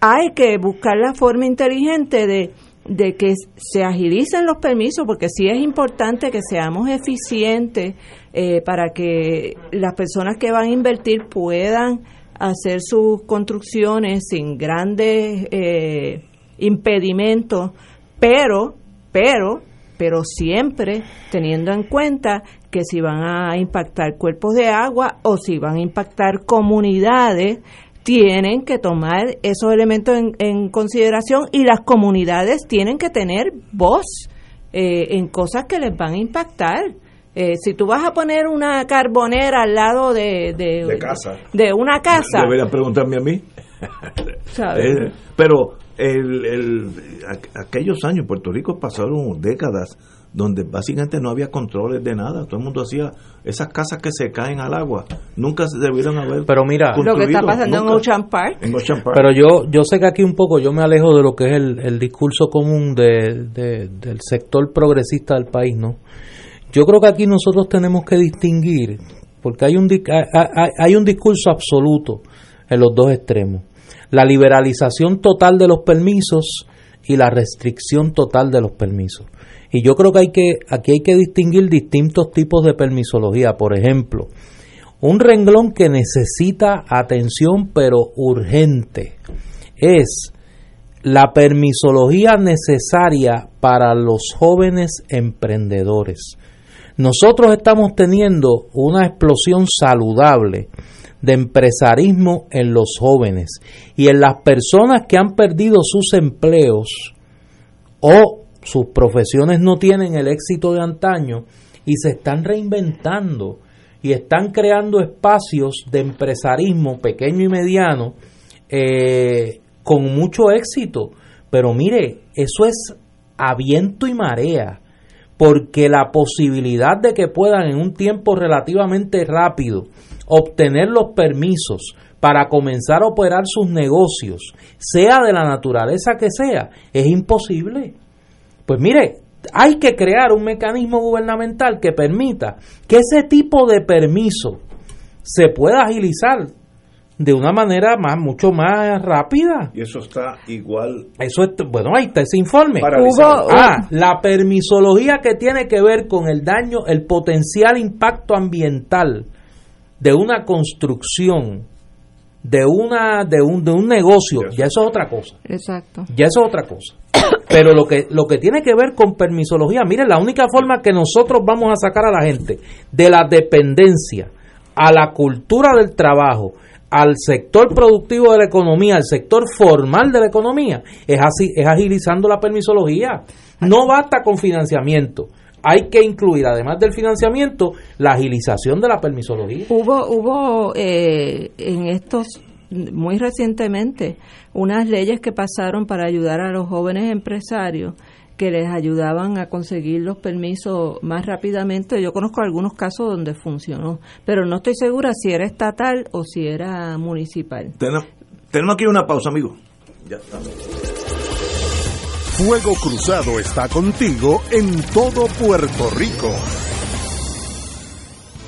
hay que buscar la forma inteligente de, de que se agilicen los permisos, porque sí es importante que seamos eficientes eh, para que las personas que van a invertir puedan hacer sus construcciones sin grandes eh, impedimentos, pero, pero, pero siempre teniendo en cuenta que si van a impactar cuerpos de agua o si van a impactar comunidades, tienen que tomar esos elementos en, consideración y las comunidades tienen que tener voz eh, en cosas que les van a impactar. Eh, si tú vas a poner una carbonera al lado de, de, casa. de una casa... Deberían preguntarme a mí. Eh, pero el, el, aquellos años, Puerto Rico pasaron décadas donde básicamente no había controles de nada, todo el mundo hacía esas casas que se caen al agua, nunca se debieron haber Pero mira, lo que está pasando en Ocean Park. Pero yo yo sé que aquí un poco yo me alejo de lo que es el, discurso común de, del sector progresista del país, ¿no? Yo creo que aquí nosotros tenemos que distinguir, porque hay un, hay, hay un discurso absoluto en los dos extremos. La liberalización total de los permisos y la restricción total de los permisos. Y yo creo que hay que aquí hay que distinguir distintos tipos de permisología. Por ejemplo, un renglón que necesita atención pero urgente es la permisología necesaria para los jóvenes emprendedores. Nosotros estamos teniendo una explosión saludable de empresarismo en los jóvenes y en las personas que han perdido sus empleos o sus profesiones no tienen el éxito de antaño y se están reinventando y están creando espacios de empresarismo pequeño y mediano eh, con mucho éxito. Pero mire, eso es a viento y marea, porque la posibilidad de que puedan en un tiempo relativamente rápido obtener los permisos para comenzar a operar sus negocios, sea de la naturaleza que sea, es imposible. Pues mire, hay que crear un mecanismo gubernamental que permita que ese tipo de permiso se pueda agilizar de una manera más mucho más rápida. Y eso está igual. Eso es, bueno, ahí está ese informe. ah, la permisología que tiene que ver con el daño, el potencial impacto ambiental de una construcción, de una de un de un negocio, ya eso es otra cosa. Exacto. Ya eso es otra cosa. Pero lo que, lo que tiene que ver con permisología, miren, la única forma que nosotros vamos a sacar a la gente de la dependencia a la cultura del trabajo, al sector productivo de la economía, al sector formal de la economía, es así, es agilizando la permisología. No basta con financiamiento. Hay que incluir, además del financiamiento, la agilización de la permisología. Hubo, hubo eh, en estos muy recientemente unas leyes que pasaron para ayudar a los jóvenes empresarios que les ayudaban a conseguir los permisos más rápidamente. Yo conozco algunos casos donde funcionó, pero no estoy segura si era estatal o si era municipal. Tenemos, aquí una pausa, amigo. Ya Fuego Cruzado está contigo en todo Puerto Rico.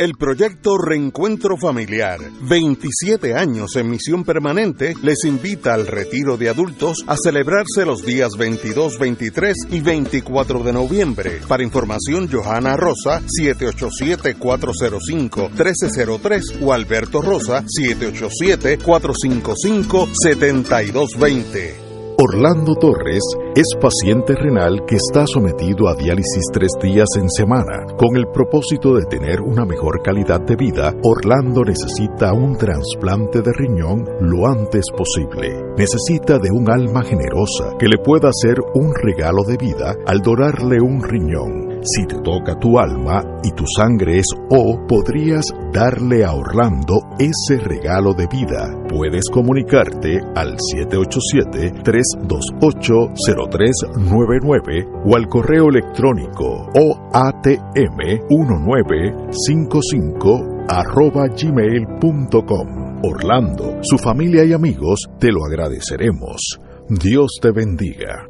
El proyecto Reencuentro Familiar, 27 años en misión permanente, les invita al retiro de adultos a celebrarse los días 22, 23 y 24 de noviembre. Para información, Johanna Rosa, 787-405-1303 o Alberto Rosa, 787-455-7220. Orlando Torres es paciente renal que está sometido a diálisis tres días en semana. Con el propósito de tener una mejor calidad de vida, Orlando necesita un trasplante de riñón lo antes posible. Necesita de un alma generosa que le pueda hacer un regalo de vida al donarle un riñón. Si te toca tu alma y tu sangre es O, podrías darle a Orlando ese regalo de vida. Puedes comunicarte al 787-328-0399 o al correo electrónico oatm1955 arroba gmail.com. Orlando, su familia y amigos te lo agradeceremos. Dios te bendiga.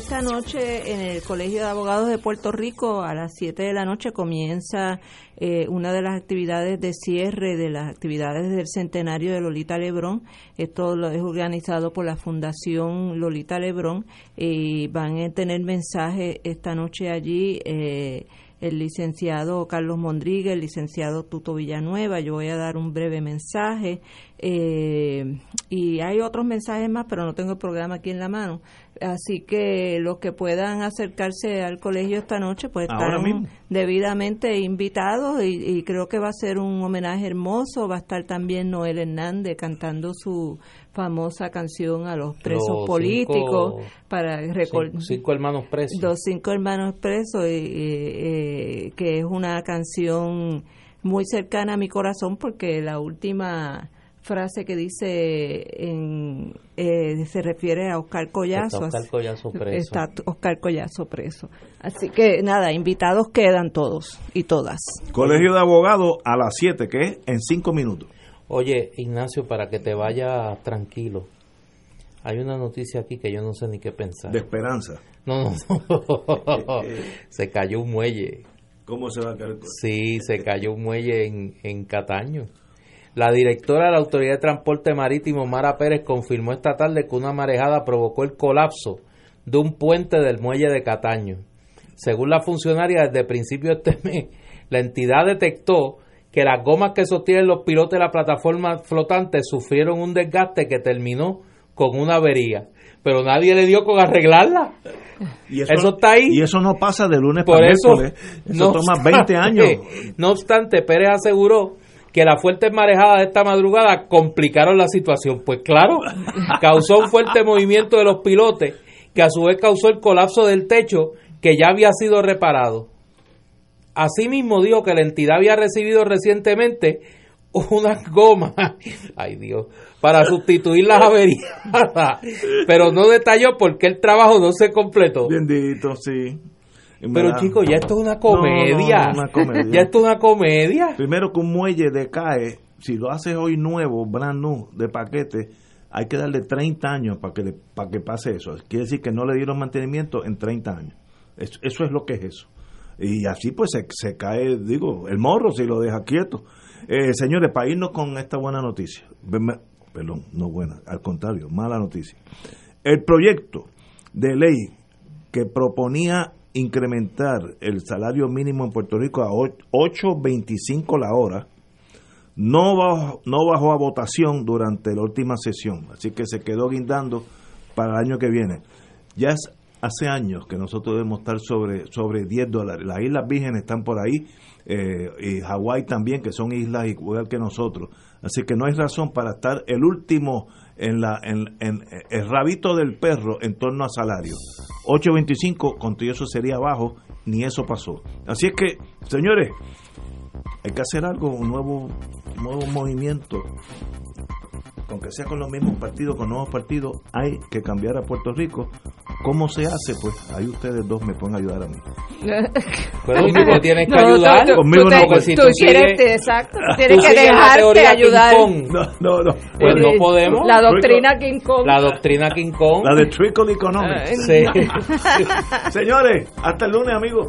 Esta noche en el Colegio de Abogados de Puerto Rico a las 7 de la noche comienza eh, una de las actividades de cierre de las actividades del centenario de Lolita Lebrón. Esto lo es organizado por la Fundación Lolita Lebrón y van a tener mensaje esta noche allí. Eh, el licenciado Carlos Mondriga, el licenciado Tuto Villanueva. Yo voy a dar un breve mensaje eh, y hay otros mensajes más, pero no tengo el programa aquí en la mano. Así que los que puedan acercarse al colegio esta noche, pues están debidamente invitados y, creo que va a ser un homenaje hermoso. Va a estar también Noel Hernández cantando su famosa canción a los presos políticos para recordar cinco, hermanos presos los cinco hermanos presos y, eh, que es una canción muy cercana a mi corazón porque la última frase que dice en, eh, se refiere a Oscar Collazo. Está Oscar Collazo preso. Está Oscar Collazo preso. Así que nada, invitados quedan todos y todas. Colegio de Abogados a las 7, que es en 5 minutos. Oye, Ignacio, para que te vaya tranquilo, hay una noticia aquí que yo no sé ni qué pensar. De esperanza. No, no, no. se cayó un muelle. ¿Cómo se va a caer? Sí, se cayó un muelle en, en Cataño. La directora de la Autoridad de Transporte Marítimo, Mara Pérez, confirmó esta tarde que una marejada provocó el colapso de un puente del muelle de Cataño. Según la funcionaria, desde principio de este mes, la entidad detectó que las gomas que sostienen los pilotos de la plataforma flotante sufrieron un desgaste que terminó con una avería. Pero nadie le dio con arreglarla. Y eso, está ahí. Y eso no pasa de lunes Por para eso, Eso toma 20 años. No obstante, Pérez aseguró que las fuertes marejadas de esta madrugada complicaron la situación. Pues claro, causó un fuerte movimiento de los pilotes que a su vez causó el colapso del techo que ya había sido reparado. Asimismo dijo que la entidad había recibido recientemente unas gomas, ay Dios, para sustituir las averiadas, pero no detalló por qué el trabajo no se completó. Bendito, sí. Pero chicos, ya esto es una comedia. Ya esto es una comedia. Primero que un muelle decae, si lo haces hoy nuevo, brand new, de paquete, hay que darle 30 años para que, para que pase eso. Quiere decir que no le dieron mantenimiento en 30 años. Eso, eso es lo que es eso. Y así pues se, se cae, digo, el morro si lo deja quieto. Eh, señores, para irnos con esta buena noticia, perdón, no buena, al contrario, mala noticia. El proyecto de ley que proponía incrementar el salario mínimo en Puerto Rico a 8.25 la hora, no bajó, no bajó a votación durante la última sesión, así que se quedó guindando para el año que viene. Ya es hace años que nosotros debemos estar sobre, sobre 10 dólares. Las Islas Vírgenes están por ahí, eh, y Hawái también, que son islas igual que nosotros. Así que no hay razón para estar el último en, la, en, en el rabito del perro en torno a salario. 8.25, contigo eso sería bajo, ni eso pasó. Así es que, señores, hay que hacer algo, un nuevo, nuevo movimiento. Aunque sea con los mismos partidos, con nuevos partidos, hay que cambiar a Puerto Rico. ¿Cómo se hace? Pues ahí ustedes dos me pueden ayudar a mí. Pero tú me tienes que ayudar. Tú, Conmigo tú no, pues, tú si tú quieres, sigues- exacto, tienes que dejarte ayudar. No, no, no. Pues no podemos. La doctrina King Kong. La doctrina King Kong. La de Trickle Economics. Sí. Señores, hasta el lunes, amigos.